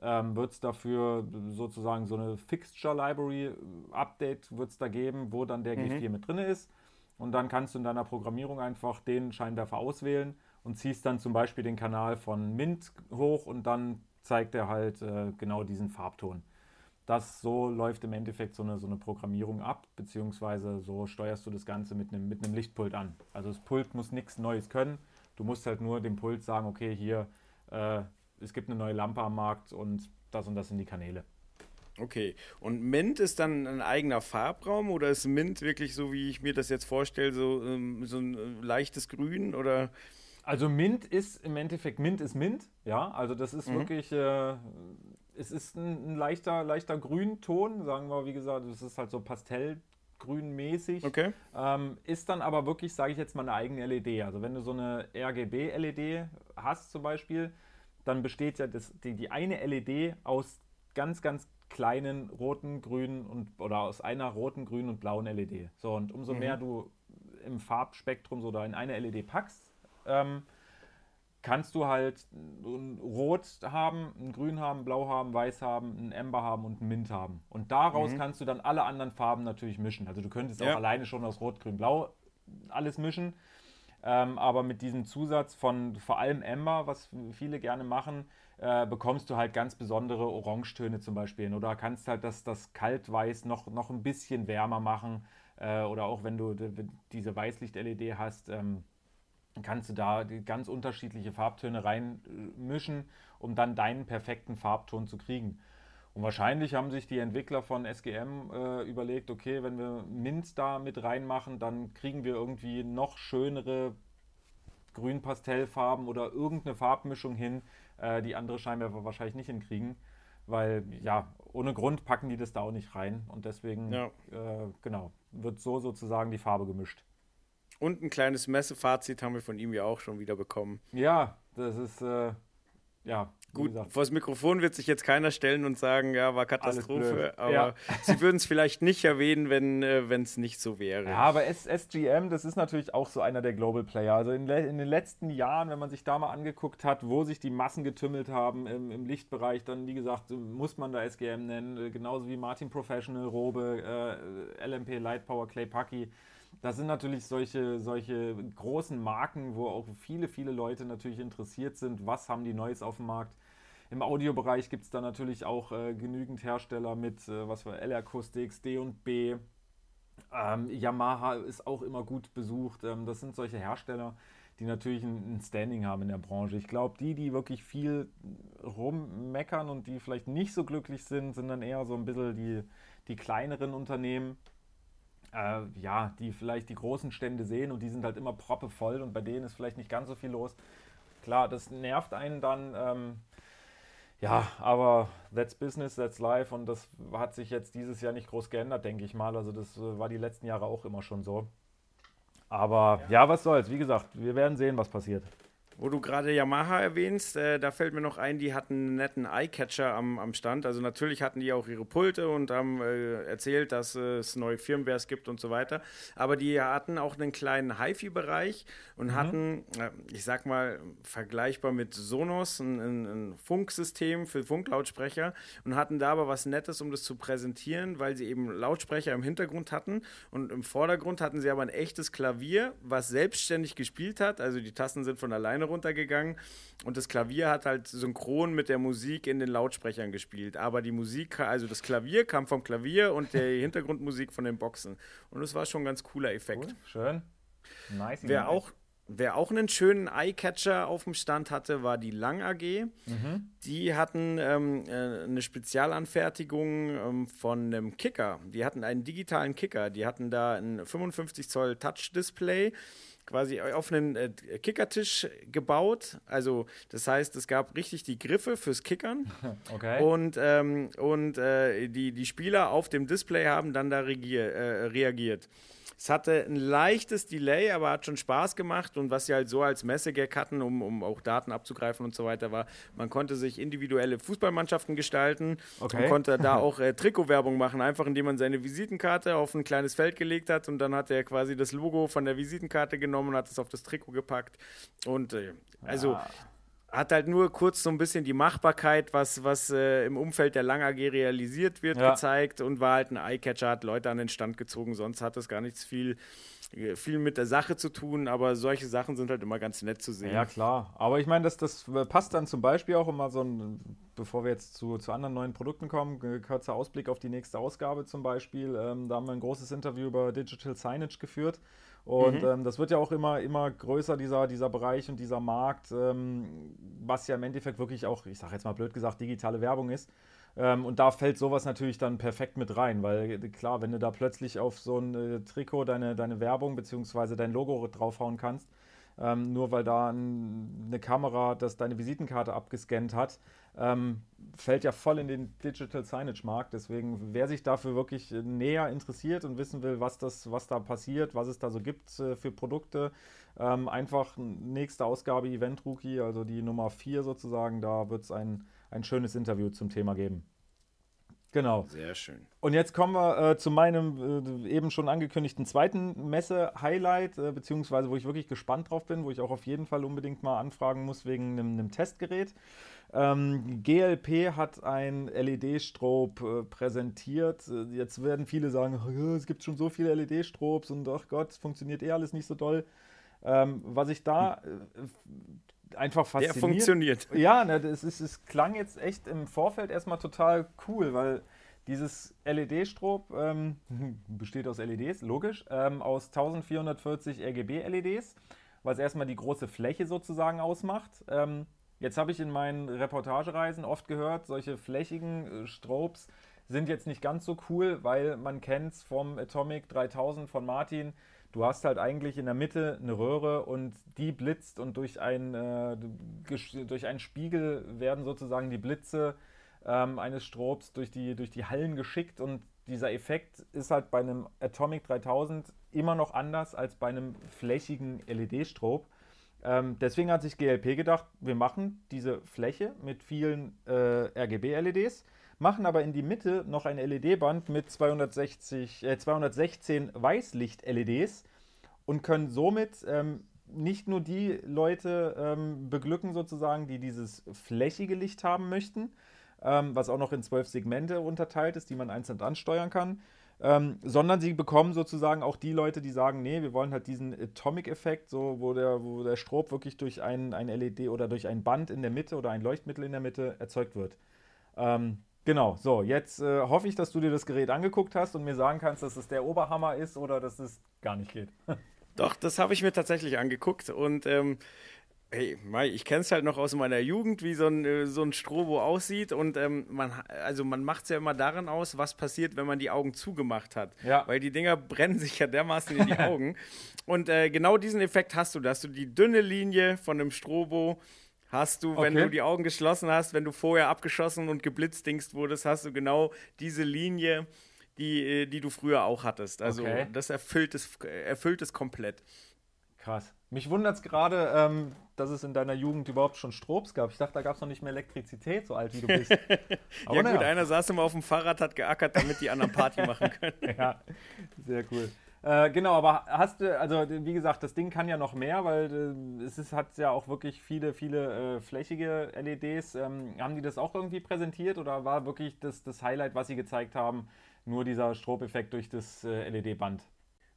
ähm, wird es dafür sozusagen so eine Fixture Library äh, Update wird es da geben, wo dann der mhm. G4 mit drin ist. Und dann kannst du in deiner Programmierung einfach den Scheinwerfer auswählen und ziehst dann zum Beispiel den Kanal von Mint hoch und dann zeigt er halt äh, genau diesen Farbton das so läuft im Endeffekt so eine, so eine Programmierung ab, beziehungsweise so steuerst du das Ganze mit einem, mit einem Lichtpult an. Also das Pult muss nichts Neues können. Du musst halt nur dem Pult sagen, okay, hier, äh, es gibt eine neue Lampe am Markt und das und das sind die Kanäle. Okay, und Mint ist dann ein eigener Farbraum oder ist Mint wirklich so, wie ich mir das jetzt vorstelle, so, ähm, so ein äh, leichtes Grün oder also Mint ist im Endeffekt, Mint ist Mint, ja. Also das ist mhm. wirklich, äh, es ist ein, ein, leichter, leichter Grünton, sagen wir, wie gesagt, es ist halt so Pastellgrünmäßig. Okay. Ähm, ist dann aber wirklich, sage ich jetzt mal, eine eigene LED. Also wenn du so eine RGB-LED hast zum Beispiel, dann besteht ja das, die, die eine LED aus ganz, ganz kleinen roten, grünen und oder aus einer roten, grünen und blauen LED. So, und umso mhm. mehr du im Farbspektrum so da in eine LED packst, ähm, kannst du halt ein Rot haben, ein Grün haben, Blau haben, Weiß haben, ein Ember haben und ein Mint haben. Und daraus mhm. kannst du dann alle anderen Farben natürlich mischen. Also du könntest ja. auch alleine schon aus Rot, Grün, Blau alles mischen. Ähm, aber mit diesem Zusatz von vor allem Ember, was viele gerne machen, äh, bekommst du halt ganz besondere Orangetöne zum Beispiel. Oder kannst halt das, das Kaltweiß noch, noch ein bisschen wärmer machen. Äh, oder auch wenn du diese Weißlicht-LED hast, ähm, kannst du da ganz unterschiedliche Farbtöne reinmischen, um dann deinen perfekten Farbton zu kriegen. Und wahrscheinlich haben sich die Entwickler von SGM äh, überlegt, okay, wenn wir Mint da mit reinmachen, dann kriegen wir irgendwie noch schönere Grün-Pastellfarben oder irgendeine Farbmischung hin, äh, die andere Scheinwerfer wahrscheinlich nicht hinkriegen. Weil, ja, ohne Grund packen die das da auch nicht rein. Und deswegen, ja. äh, genau, wird so sozusagen die Farbe gemischt. Und ein kleines Messefazit haben wir von ihm ja auch schon wieder bekommen. Ja, das ist, äh, ja. Gut, vor das Mikrofon wird sich jetzt keiner stellen und sagen, ja, war Katastrophe, aber ja. sie würden es vielleicht nicht erwähnen, wenn äh, es nicht so wäre. Ja, aber SGM, das ist natürlich auch so einer der Global Player. Also in, in, den letzten Jahren, wenn man sich da mal angeguckt hat, wo sich die Massen getümmelt haben im, im Lichtbereich, dann wie gesagt, muss man da SGM nennen, äh, genauso wie Martin Professional, Robe, äh, LMP, Lightpower, Clay Pucky. Das sind natürlich solche, solche großen Marken, wo auch viele, viele Leute natürlich interessiert sind. Was haben die Neues auf dem Markt? Im Audiobereich gibt es da natürlich auch äh, genügend Hersteller mit, äh, was für L-Acoustics, D&B. Ähm, Yamaha ist auch immer gut besucht. Ähm, das sind solche Hersteller, die natürlich ein, ein Standing haben in der Branche. Ich glaube, die, die wirklich viel rummeckern und die vielleicht nicht so glücklich sind, sind dann eher so ein bisschen die, die kleineren Unternehmen. Äh, ja, die vielleicht die großen Stände sehen und die sind halt immer proppevoll und bei denen ist vielleicht nicht ganz so viel los. Klar, das nervt einen dann. Ähm, ja, aber that's business, that's life und das hat sich jetzt dieses Jahr nicht groß geändert, denke ich mal. Also das äh, war die letzten Jahre auch immer schon so. Aber ja, was soll's. Wie gesagt, wir werden sehen, was passiert. Wo du gerade Yamaha erwähnst, äh, da fällt mir noch ein, die hatten einen netten Eyecatcher am, am Stand. Also natürlich hatten die auch ihre Pulte und haben äh, erzählt, dass äh, es neue Firmwares gibt und so weiter. Aber die hatten auch einen kleinen HiFi-Bereich und mhm. hatten, äh, ich sag mal, vergleichbar mit Sonos, ein, ein, ein, Funksystem für Funklautsprecher und hatten da aber was Nettes, um das zu präsentieren, weil sie eben Lautsprecher im Hintergrund hatten und im Vordergrund hatten sie aber ein echtes Klavier, was selbstständig gespielt hat. Also die Tasten sind von alleine runtergegangen und das Klavier hat halt synchron mit der Musik in den Lautsprechern gespielt. Aber die Musik, also das Klavier kam vom Klavier und die Hintergrundmusik von den Boxen. Und das war schon ein ganz cooler Effekt. Cool, schön. Nice. Wer auch, Wer auch einen schönen Eyecatcher auf dem Stand hatte, war die Lang AG. Mhm. Die hatten ähm, äh, eine Spezialanfertigung ähm, von einem Kicker. Die hatten einen digitalen Kicker. Die hatten da ein 55 Zoll Touch-Display quasi auf einen äh, Kickertisch gebaut. Also das heißt, es gab richtig die Griffe fürs Kickern. Okay. Und, ähm, und äh, die, die Spieler auf dem Display haben dann da äh, reagiert. Es hatte ein leichtes Delay, aber hat schon Spaß gemacht. Und was sie halt so als Messegag hatten, um, um auch Daten abzugreifen und so weiter, war, man konnte sich individuelle Fußballmannschaften gestalten. Okay. Man konnte da auch äh, Trikotwerbung machen, einfach indem man seine Visitenkarte auf ein kleines Feld gelegt hat und dann hat er quasi das Logo von der Visitenkarte genommen und hat es auf das Trikot gepackt. Und äh, also ja hat halt nur kurz so ein bisschen die Machbarkeit, was, was äh, im Umfeld der Lang AG realisiert wird, ja. gezeigt und war halt ein Eyecatcher, hat Leute an den Stand gezogen, sonst hat es gar nichts viel, äh, viel mit der Sache zu tun, aber solche Sachen sind halt immer ganz nett zu sehen. Ja, klar. Aber ich meine, das, das passt dann zum Beispiel auch immer so ein, bevor wir jetzt zu, zu anderen neuen Produkten kommen, kurzer Ausblick auf die nächste Ausgabe zum Beispiel. Ähm, da haben wir ein großes Interview über Digital Signage geführt. Und mhm. ähm, das wird ja auch immer, immer größer, dieser, dieser Bereich und dieser Markt, ähm, was ja im Endeffekt wirklich auch, ich sage jetzt mal blöd gesagt, digitale Werbung ist. Ähm, und da fällt sowas natürlich dann perfekt mit rein, weil klar, wenn du da plötzlich auf so ein äh, Trikot deine, deine Werbung bzw. dein Logo draufhauen kannst, ähm, nur weil da ein, eine Kamera das deine Visitenkarte abgescannt hat, ähm, fällt ja voll in den Digital Signage Markt. Deswegen, wer sich dafür wirklich näher interessiert und wissen will, was, das, was da passiert, was es da so gibt äh, für Produkte, ähm, einfach nächste Ausgabe Event Rookie, also die Nummer 4 sozusagen, da wird es ein, ein schönes Interview zum Thema geben. Genau. Sehr schön. Und jetzt kommen wir äh, zu meinem äh, eben schon angekündigten zweiten Messe-Highlight, äh, beziehungsweise wo ich wirklich gespannt drauf bin, wo ich auch auf jeden Fall unbedingt mal anfragen muss wegen einem Testgerät. Ähm, GLP hat ein LED-Strob äh, präsentiert. Äh, jetzt werden viele sagen, oh, es gibt schon so viele LED-Strobs und ach Gott, es funktioniert eh alles nicht so doll. Ähm, was ich da äh, einfach fasziniert. Der funktioniert. Ja, ne, es, ist, es klang jetzt echt im Vorfeld erstmal total cool, weil dieses LED-Strob ähm, besteht aus LEDs, logisch, ähm, aus 1440 RGB-LEDs, was erstmal die große Fläche sozusagen ausmacht. Ähm, Jetzt habe ich in meinen Reportagereisen oft gehört, solche flächigen äh, Strobes sind jetzt nicht ganz so cool, weil man kennt es vom Atomic 3000 von Martin. Du hast halt eigentlich in der Mitte eine Röhre und die blitzt und durch, ein, äh, durch einen Spiegel werden sozusagen die Blitze ähm, eines Strobs durch die, durch die Hallen geschickt und dieser Effekt ist halt bei einem Atomic 3000 immer noch anders als bei einem flächigen LED-Strob. Ähm, deswegen hat sich GLP gedacht, wir machen diese Fläche mit vielen äh, RGB-LEDs, machen aber in die Mitte noch ein LED-Band mit 260, äh, 216 Weißlicht-LEDs und können somit ähm, nicht nur die Leute ähm, beglücken, sozusagen, die dieses flächige Licht haben möchten, ähm, was auch noch in zwölf Segmente unterteilt ist, die man einzeln ansteuern kann, ähm, sondern sie bekommen sozusagen auch die Leute, die sagen, nee, wir wollen halt diesen Atomic-Effekt, so wo der, wo der Strob wirklich durch ein, ein LED oder durch ein Band in der Mitte oder ein Leuchtmittel in der Mitte erzeugt wird. Ähm, genau, so, jetzt äh, hoffe ich, dass du dir das Gerät angeguckt hast und mir sagen kannst, dass es der Oberhammer ist oder dass es gar nicht geht. Doch, das habe ich mir tatsächlich angeguckt und ähm, hey, ich kenne es halt noch aus meiner Jugend, wie so ein, äh, so ein Strobo aussieht und ähm, man, also man macht es ja immer daran aus, was passiert, wenn man die Augen zugemacht hat. Ja. Weil die Dinger brennen sich ja dermaßen in die Augen. und äh, genau diesen Effekt hast du, dass du die dünne Linie von einem Strobo hast du, wenn Okay. du die Augen geschlossen hast, wenn du vorher abgeschossen und geblitzdingst wurdest, hast du genau diese Linie, die, äh, die du früher auch hattest. Also Okay. das erfüllt es, erfüllt es komplett. Krass. Mich wundert es gerade, ähm, dass es in deiner Jugend überhaupt schon Strobs gab. Ich dachte, da gab es noch nicht mehr Elektrizität, so alt wie du bist. Aber ja gut, einer saß immer auf dem Fahrrad, hat geackert, damit die anderen Party machen können. ja, sehr cool. Äh, genau, aber hast du, also wie gesagt, das Ding kann ja noch mehr, weil äh, es ist, hat ja auch wirklich viele, viele äh, flächige LEDs. Ähm, haben die das auch irgendwie präsentiert oder war wirklich das, das Highlight, was sie gezeigt haben, nur dieser Strobeffekt durch das äh, LED-Band?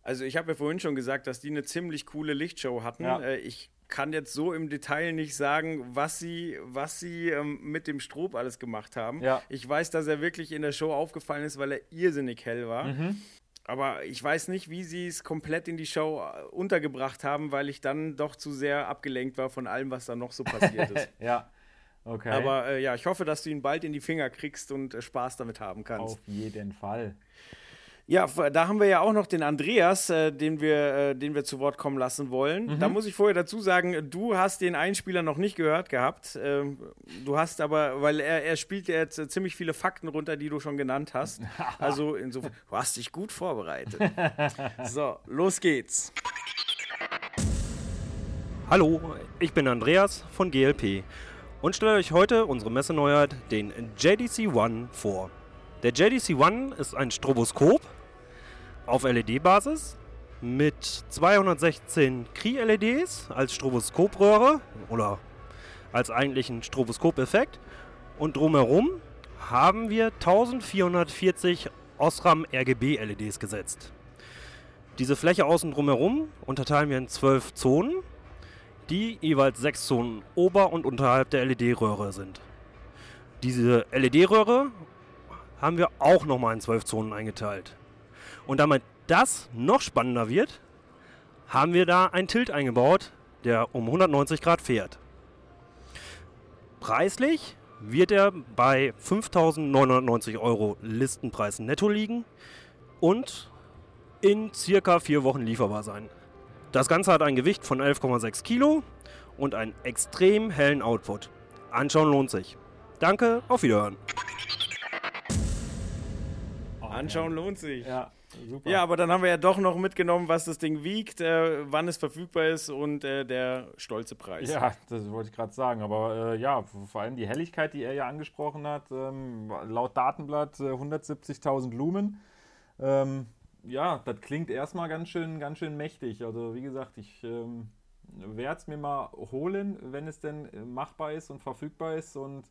Also ich habe ja vorhin schon gesagt, dass die eine ziemlich coole Lichtshow hatten. Ja. Äh, ich kann jetzt so im Detail nicht sagen, was sie, was sie ähm, mit dem Strob alles gemacht haben. Ja. Ich weiß, dass er wirklich in der Show aufgefallen ist, weil er irrsinnig hell war. Mhm. Aber ich weiß nicht, wie sie es komplett in die Show äh, untergebracht haben, weil ich dann doch zu sehr abgelenkt war von allem, was da noch so passiert ist. Ja, okay. Aber äh, ja, ich hoffe, dass du ihn bald in die Finger kriegst und äh, Spaß damit haben kannst. Auf jeden Fall. Ja, da haben wir ja auch noch den Andreas, äh, den, wir, äh, den wir zu Wort kommen lassen wollen. Mhm. Da muss ich vorher dazu sagen, du hast den Einspieler noch nicht gehört gehabt. Ähm, du hast aber, weil er, er spielt ja jetzt äh, ziemlich viele Fakten runter, die du schon genannt hast. Also insofern, du hast dich gut vorbereitet. So, los geht's. Hallo, ich bin Andreas von GLP und stelle euch heute unsere Messeneuheit, den JDC One, vor. Der JDC One ist ein Stroboskop auf LED-Basis mit 216 Kri-LEDs als Stroboskopröhre oder als eigentlichen Stroboskopeffekt und drumherum haben wir 1440 Osram RGB LEDs gesetzt. Diese Fläche außen drumherum unterteilen wir in 12 Zonen die jeweils sechs Zonen ober- und unterhalb der LED-Röhre sind. Diese LED-Röhre haben wir auch nochmal in zwölf Zonen eingeteilt. Und damit das noch spannender wird, haben wir da einen Tilt eingebaut, der um 190 Grad fährt. Preislich wird er bei 5.990 Euro Listenpreis netto liegen und in circa vier Wochen lieferbar sein. Das Ganze hat ein Gewicht von 11,6 Kilo und einen extrem hellen Output. Anschauen lohnt sich. Danke, auf Wiederhören. Anschauen lohnt sich. Ja, super. Ja, aber dann haben wir ja doch noch mitgenommen, was das Ding wiegt, äh, wann es verfügbar ist und äh, der stolze Preis. Ja, das wollte ich gerade sagen. Aber äh, ja, vor allem die Helligkeit, die er ja angesprochen hat, ähm, laut Datenblatt äh, 170.000 Lumen. Ähm, ja, das klingt erstmal ganz schön, ganz schön mächtig. Also wie gesagt, ich ähm, werde es mir mal holen, wenn es denn äh, machbar ist und verfügbar ist. Und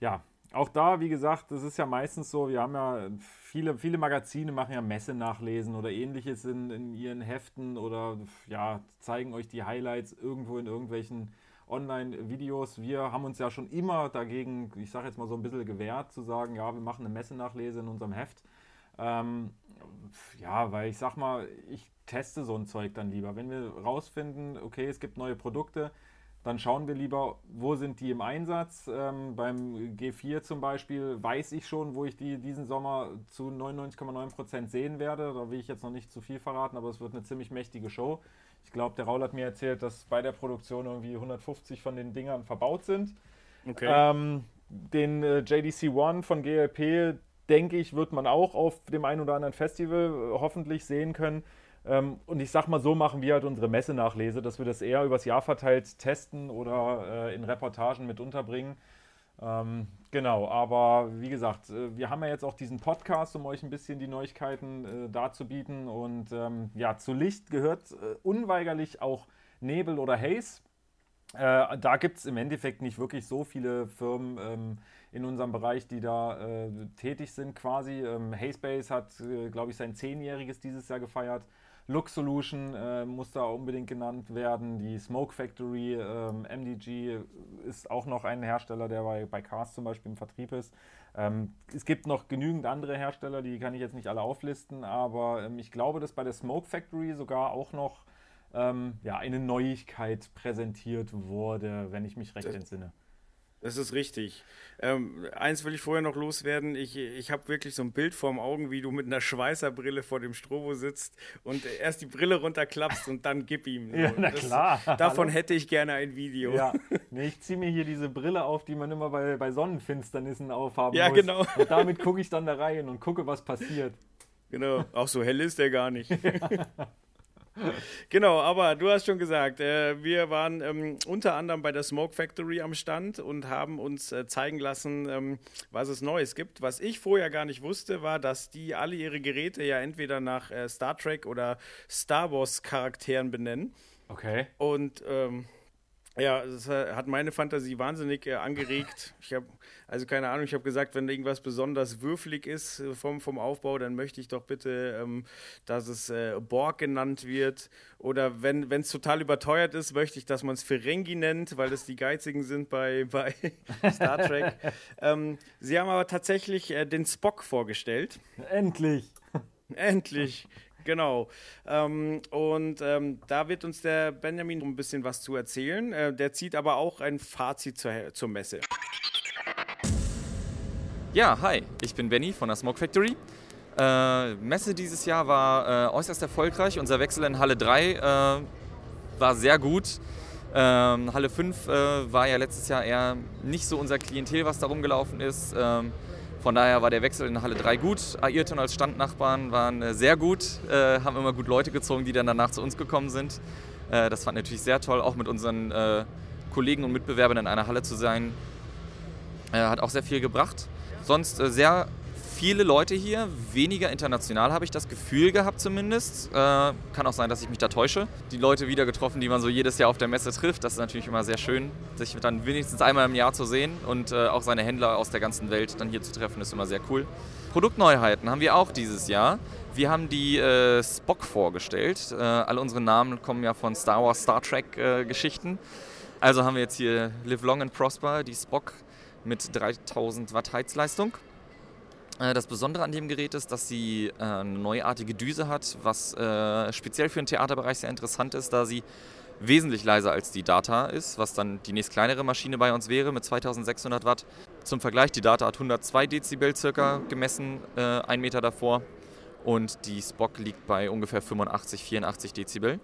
ja, auch da, wie gesagt, das ist ja meistens so, wir haben ja viele, viele Magazine machen ja Messenachlesen oder ähnliches in, in ihren Heften oder ja, zeigen euch die Highlights irgendwo in irgendwelchen Online-Videos. Wir haben uns ja schon immer dagegen, ich sage jetzt mal so ein bisschen gewehrt, zu sagen, ja, wir machen eine Messenachlese in unserem Heft. Ähm, ja, weil ich sag mal, ich teste so ein Zeug dann lieber. Wenn wir rausfinden, okay, es gibt neue Produkte, dann schauen wir lieber, wo sind die im Einsatz. Ähm, beim G4 zum Beispiel weiß ich schon, wo ich die diesen Sommer zu 99,9% sehen werde. Da will ich jetzt noch nicht zu viel verraten, aber es wird eine ziemlich mächtige Show. Ich glaube, der Raul hat mir erzählt, dass bei der Produktion irgendwie 150 von den Dingern verbaut sind. Okay. Ähm, den äh, JDC One von GLP, denke ich, wird man auch auf dem einen oder anderen Festival äh, hoffentlich sehen können. Ähm, und ich sag mal, so machen wir halt unsere Messenachlese, dass wir das eher übers Jahr verteilt testen oder äh, in Reportagen mit unterbringen. Ähm, genau, aber wie gesagt, äh, wir haben ja jetzt auch diesen Podcast, um euch ein bisschen die Neuigkeiten äh, darzubieten. Und ähm, ja, zu Licht gehört äh, unweigerlich auch Nebel oder Haze. Äh, da gibt es im Endeffekt nicht wirklich so viele Firmen ähm, in unserem Bereich, die da äh, tätig sind quasi. Ähm, Hazebase hat, äh, glaube ich, sein Zehnjähriges dieses Jahr gefeiert. Lux Solution äh, muss da unbedingt genannt werden. Die Smoke Factory, ähm, MDG ist auch noch ein Hersteller, der bei, bei Cars zum Beispiel im Vertrieb ist. Ähm, es gibt noch genügend andere Hersteller, die kann ich jetzt nicht alle auflisten, aber ähm, ich glaube, dass bei der Smoke Factory sogar auch noch ähm, ja, eine Neuigkeit präsentiert wurde, wenn ich mich recht Das- entsinne. Das ist richtig. Ähm, eins will ich vorher noch loswerden. Ich, ich habe wirklich so ein Bild vorm Augen, wie du mit einer Schweißerbrille vor dem Strobo sitzt und erst die Brille runterklappst und dann gib ihm. So. Ja, na Das- klar. Davon Hallo? hätte ich gerne ein Video. Ja, nee, ich ziehe mir hier diese Brille auf, die man immer bei, bei Sonnenfinsternissen aufhaben Ja, muss. genau. Und damit gucke ich dann da rein und gucke, was passiert. Genau. Auch so hell ist der gar nicht. Genau, aber du hast schon gesagt, äh, wir waren ähm, unter anderem bei der Smoke Factory am Stand und haben uns äh, zeigen lassen, ähm, was es Neues gibt. Was ich vorher gar nicht wusste, war, dass die alle ihre Geräte ja entweder nach äh, Star Trek oder Star Wars Charakteren benennen. Okay. Und ähm, ja, das hat meine Fantasie wahnsinnig äh, angeregt. Ich habe, also keine Ahnung, ich habe gesagt, wenn irgendwas besonders würfelig ist äh, vom, vom Aufbau, dann möchte ich doch bitte, ähm, dass es äh, Borg genannt wird. Oder wenn es total überteuert ist, möchte ich, dass man es Ferengi nennt, weil das die geizigen sind bei, bei Star Trek. ähm, sie haben aber tatsächlich äh, den Spock vorgestellt. Endlich. Endlich. Genau. Ähm, und ähm, da wird uns der Benjamin ein bisschen was zu erzählen. Äh, der zieht aber auch ein Fazit zur, zur Messe. Ja, hi, ich bin Benny von der Smoke Factory. Äh, Messe dieses Jahr war äh, äußerst erfolgreich. Unser Wechsel in Halle 3 äh, war sehr gut. Ähm, Halle 5 äh, war ja letztes Jahr eher nicht so unser Klientel, was da rumgelaufen ist. Von daher war der Wechsel in Halle 3 gut. Ayrton als Standnachbarn waren äh, sehr gut, äh, haben immer gut Leute gezogen, die dann danach zu uns gekommen sind. Äh, das fand natürlich sehr toll, auch mit unseren äh, Kollegen und Mitbewerbern in einer Halle zu sein. Äh, hat auch sehr viel gebracht. Sonst äh, sehr viele Leute hier, weniger international habe ich das Gefühl gehabt zumindest. Äh, kann auch sein, dass ich mich da täusche. Die Leute wieder getroffen, die man so jedes Jahr auf der Messe trifft. Das ist natürlich immer sehr schön, sich dann wenigstens einmal im Jahr zu sehen und äh, auch seine Händler aus der ganzen Welt dann hier zu treffen, ist immer sehr cool. Produktneuheiten haben wir auch dieses Jahr. Wir haben die äh, Spock vorgestellt. Äh, alle unsere Namen kommen ja von Star Wars, Star Trek äh, Geschichten. Also haben wir jetzt hier Live Long and Prosper, die Spock mit 3000 Watt Heizleistung. Äh, Das Besondere an dem Gerät ist, dass sie äh, eine neuartige Düse hat, was äh, speziell für den Theaterbereich sehr interessant ist, da sie wesentlich leiser als die Data ist, was dann die nächst kleinere Maschine bei uns wäre mit 2600 Watt. Zum Vergleich, die Data hat 102 Dezibel circa gemessen, ein Meter davor und die Spock liegt bei ungefähr 85, 84 Dezibel,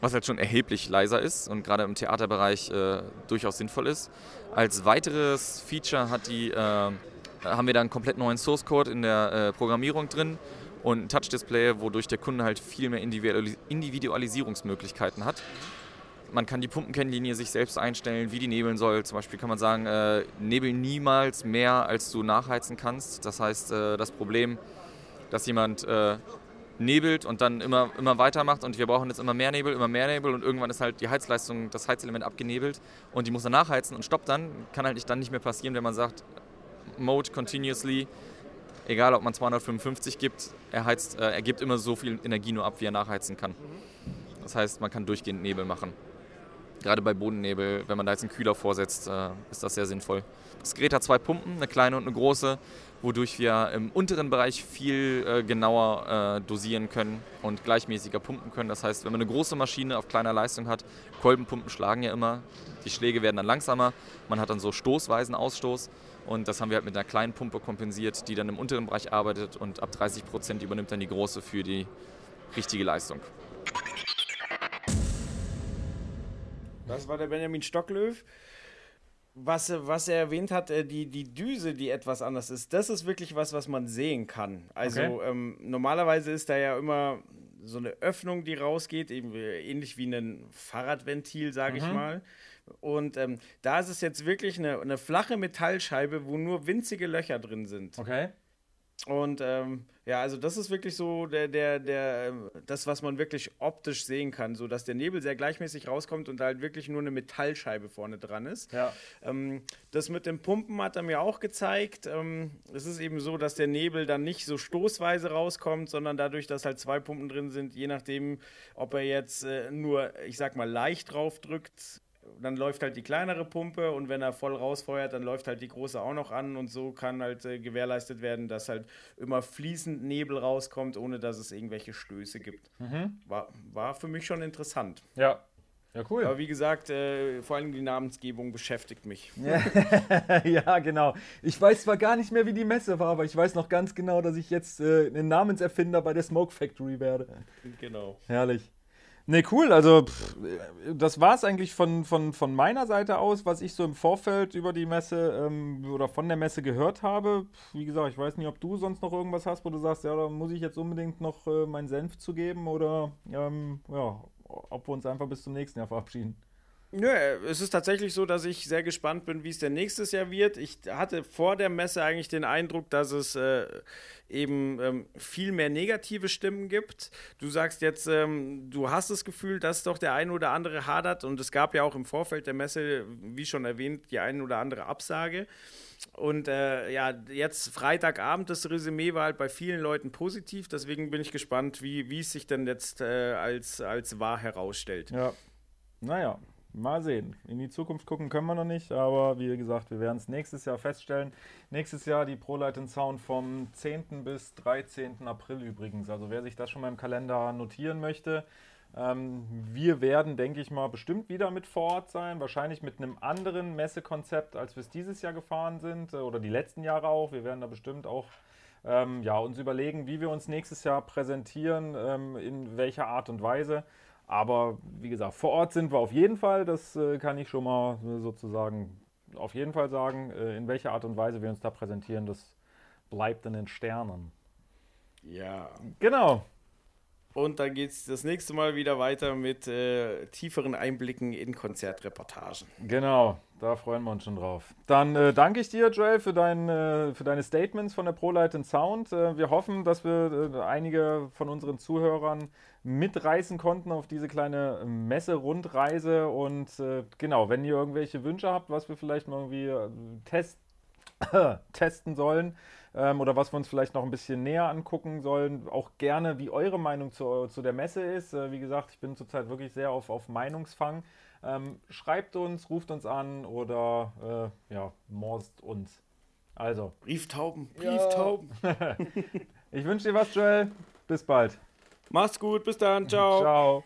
was halt schon erheblich leiser ist und gerade im Theaterbereich äh, durchaus sinnvoll ist. Als weiteres Feature hat die, äh, haben wir da einen komplett neuen Source Code in der äh, Programmierung drin und ein Touch-Display, wodurch der Kunde halt viel mehr Individualis Individualisierungsmöglichkeiten hat. Man kann die Pumpenkennlinie sich selbst einstellen, wie die nebeln soll. Zum Beispiel kann man sagen, äh, nebel niemals mehr, als du nachheizen kannst. Das heißt, äh, das Problem, dass jemand äh, nebelt und dann immer, immer weitermacht und wir brauchen jetzt immer mehr Nebel, immer mehr Nebel und irgendwann ist halt die Heizleistung, das Heizelement abgenebelt und die muss dann nachheizen und stoppt dann. Kann halt nicht, dann nicht mehr passieren, wenn man sagt, Mode continuously, egal ob man 255 gibt, er, heizt, äh, er gibt immer so viel Energie nur ab, wie er nachheizen kann. Das heißt, man kann durchgehend Nebel machen. Gerade bei Bodennebel, wenn man da jetzt einen Kühler vorsetzt, äh, ist das sehr sinnvoll. Das Gerät hat zwei Pumpen, eine kleine und eine große, wodurch wir im unteren Bereich viel äh, genauer äh, dosieren können und gleichmäßiger pumpen können. Das heißt, wenn man eine große Maschine auf kleiner Leistung hat, Kolbenpumpen schlagen ja immer, die Schläge werden dann langsamer, man hat dann so stoßweisen Ausstoß und das haben wir halt mit einer kleinen Pumpe kompensiert, die dann im unteren Bereich arbeitet und ab 30 Prozent übernimmt dann die große für die richtige Leistung. Das war der Benjamin Stocklöw. Was, äh, was er erwähnt hat, äh, die, die Düse, die etwas anders ist, das ist wirklich was, was man sehen kann. Also Okay. ähm, normalerweise ist da ja immer so eine Öffnung, die rausgeht, eben ähnlich wie ein Fahrradventil, sage ich Mhm. mal. Und ähm, da ist es jetzt wirklich eine, eine flache Metallscheibe, wo nur winzige Löcher drin sind. Okay. Und ähm, ja, also das ist wirklich so der, der, der, ähm, das, was man wirklich optisch sehen kann, so dass der Nebel sehr gleichmäßig rauskommt und da halt wirklich nur eine Metallscheibe vorne dran ist. Ja. Ähm, das mit dem Pumpen hat er mir auch gezeigt. Ähm, es ist eben so, dass der Nebel dann nicht so stoßweise rauskommt, sondern dadurch, dass halt zwei Pumpen drin sind, je nachdem, ob er jetzt äh, nur, ich sag mal, leicht drauf drückt, dann läuft halt die kleinere Pumpe und wenn er voll rausfeuert, dann läuft halt die große auch noch an und so kann halt äh, gewährleistet werden, dass halt immer fließend Nebel rauskommt, ohne dass es irgendwelche Stöße gibt. Mhm. War, war für mich schon interessant. Ja. Ja, cool. Aber wie gesagt, äh, vor allem die Namensgebung beschäftigt mich. ja, genau. Ich weiß zwar gar nicht mehr, wie die Messe war, aber ich weiß noch ganz genau, dass ich jetzt äh, ein Namenserfinder bei der Smoke Factory werde. Genau. Herrlich. Ne, cool. Also, pff, das war es eigentlich von, von, von meiner Seite aus, was ich so im Vorfeld über die Messe ähm, oder von der Messe gehört habe. Pff, wie gesagt, ich weiß nicht, ob du sonst noch irgendwas hast, wo du sagst, ja, da muss ich jetzt unbedingt noch äh, meinen Senf zu geben oder ähm, ja, ob wir uns einfach bis zum nächsten Jahr verabschieden. Nö, es ist tatsächlich so, dass ich sehr gespannt bin, wie es denn nächstes Jahr wird. Ich hatte vor der Messe eigentlich den Eindruck, dass es äh, eben ähm, viel mehr negative Stimmen gibt. Du sagst jetzt, ähm, du hast das Gefühl, dass doch der ein oder andere hadert und es gab ja auch im Vorfeld der Messe, wie schon erwähnt, die ein oder andere Absage. Und äh, ja, jetzt Freitagabend, das Resümee war halt bei vielen Leuten positiv. Deswegen bin ich gespannt, wie, wie es sich denn jetzt äh, als, als wahr herausstellt. Ja. Naja, mal sehen. In die Zukunft gucken können wir noch nicht, aber wie gesagt, wir werden es nächstes Jahr feststellen. Nächstes Jahr die ProLight Sound vom 10. bis 13. April übrigens. Also wer sich das schon mal im Kalender notieren möchte. Ähm, wir werden, denke ich mal, bestimmt wieder mit vor Ort sein. Wahrscheinlich mit einem anderen Messekonzept, als wir es dieses Jahr gefahren sind äh, oder die letzten Jahre auch. Wir werden da bestimmt auch ähm, ja, uns überlegen, wie wir uns nächstes Jahr präsentieren, ähm, in welcher Art und Weise. Aber wie gesagt, vor Ort sind wir auf jeden Fall. Das äh, kann ich schon mal äh, sozusagen auf jeden Fall sagen. Äh, in welcher Art und Weise wir uns da präsentieren, das bleibt in den Sternen. Ja. Genau. Und dann geht es das nächste Mal wieder weiter mit äh, tieferen Einblicken in Konzertreportagen. Genau, da freuen wir uns schon drauf. Dann äh, danke ich dir, Joel, für, dein, äh, für deine Statements von der ProLight Sound. Äh, wir hoffen, dass wir äh, einige von unseren Zuhörern mitreißen konnten auf diese kleine Messe-Rundreise. Und äh, genau, wenn ihr irgendwelche Wünsche habt, was wir vielleicht mal irgendwie äh, test testen sollen ähm, oder was wir uns vielleicht noch ein bisschen näher angucken sollen, auch gerne, wie eure Meinung zu, zu der Messe ist. Wie gesagt, ich bin zurzeit wirklich sehr auf, auf Meinungsfang. Ähm, schreibt uns, ruft uns an oder äh, ja, morst uns. Also. Brieftauben, Ja. Brieftauben. ich wünsche dir was, Joel. Bis bald. Mach's gut, bis dann, ciao. Ciao.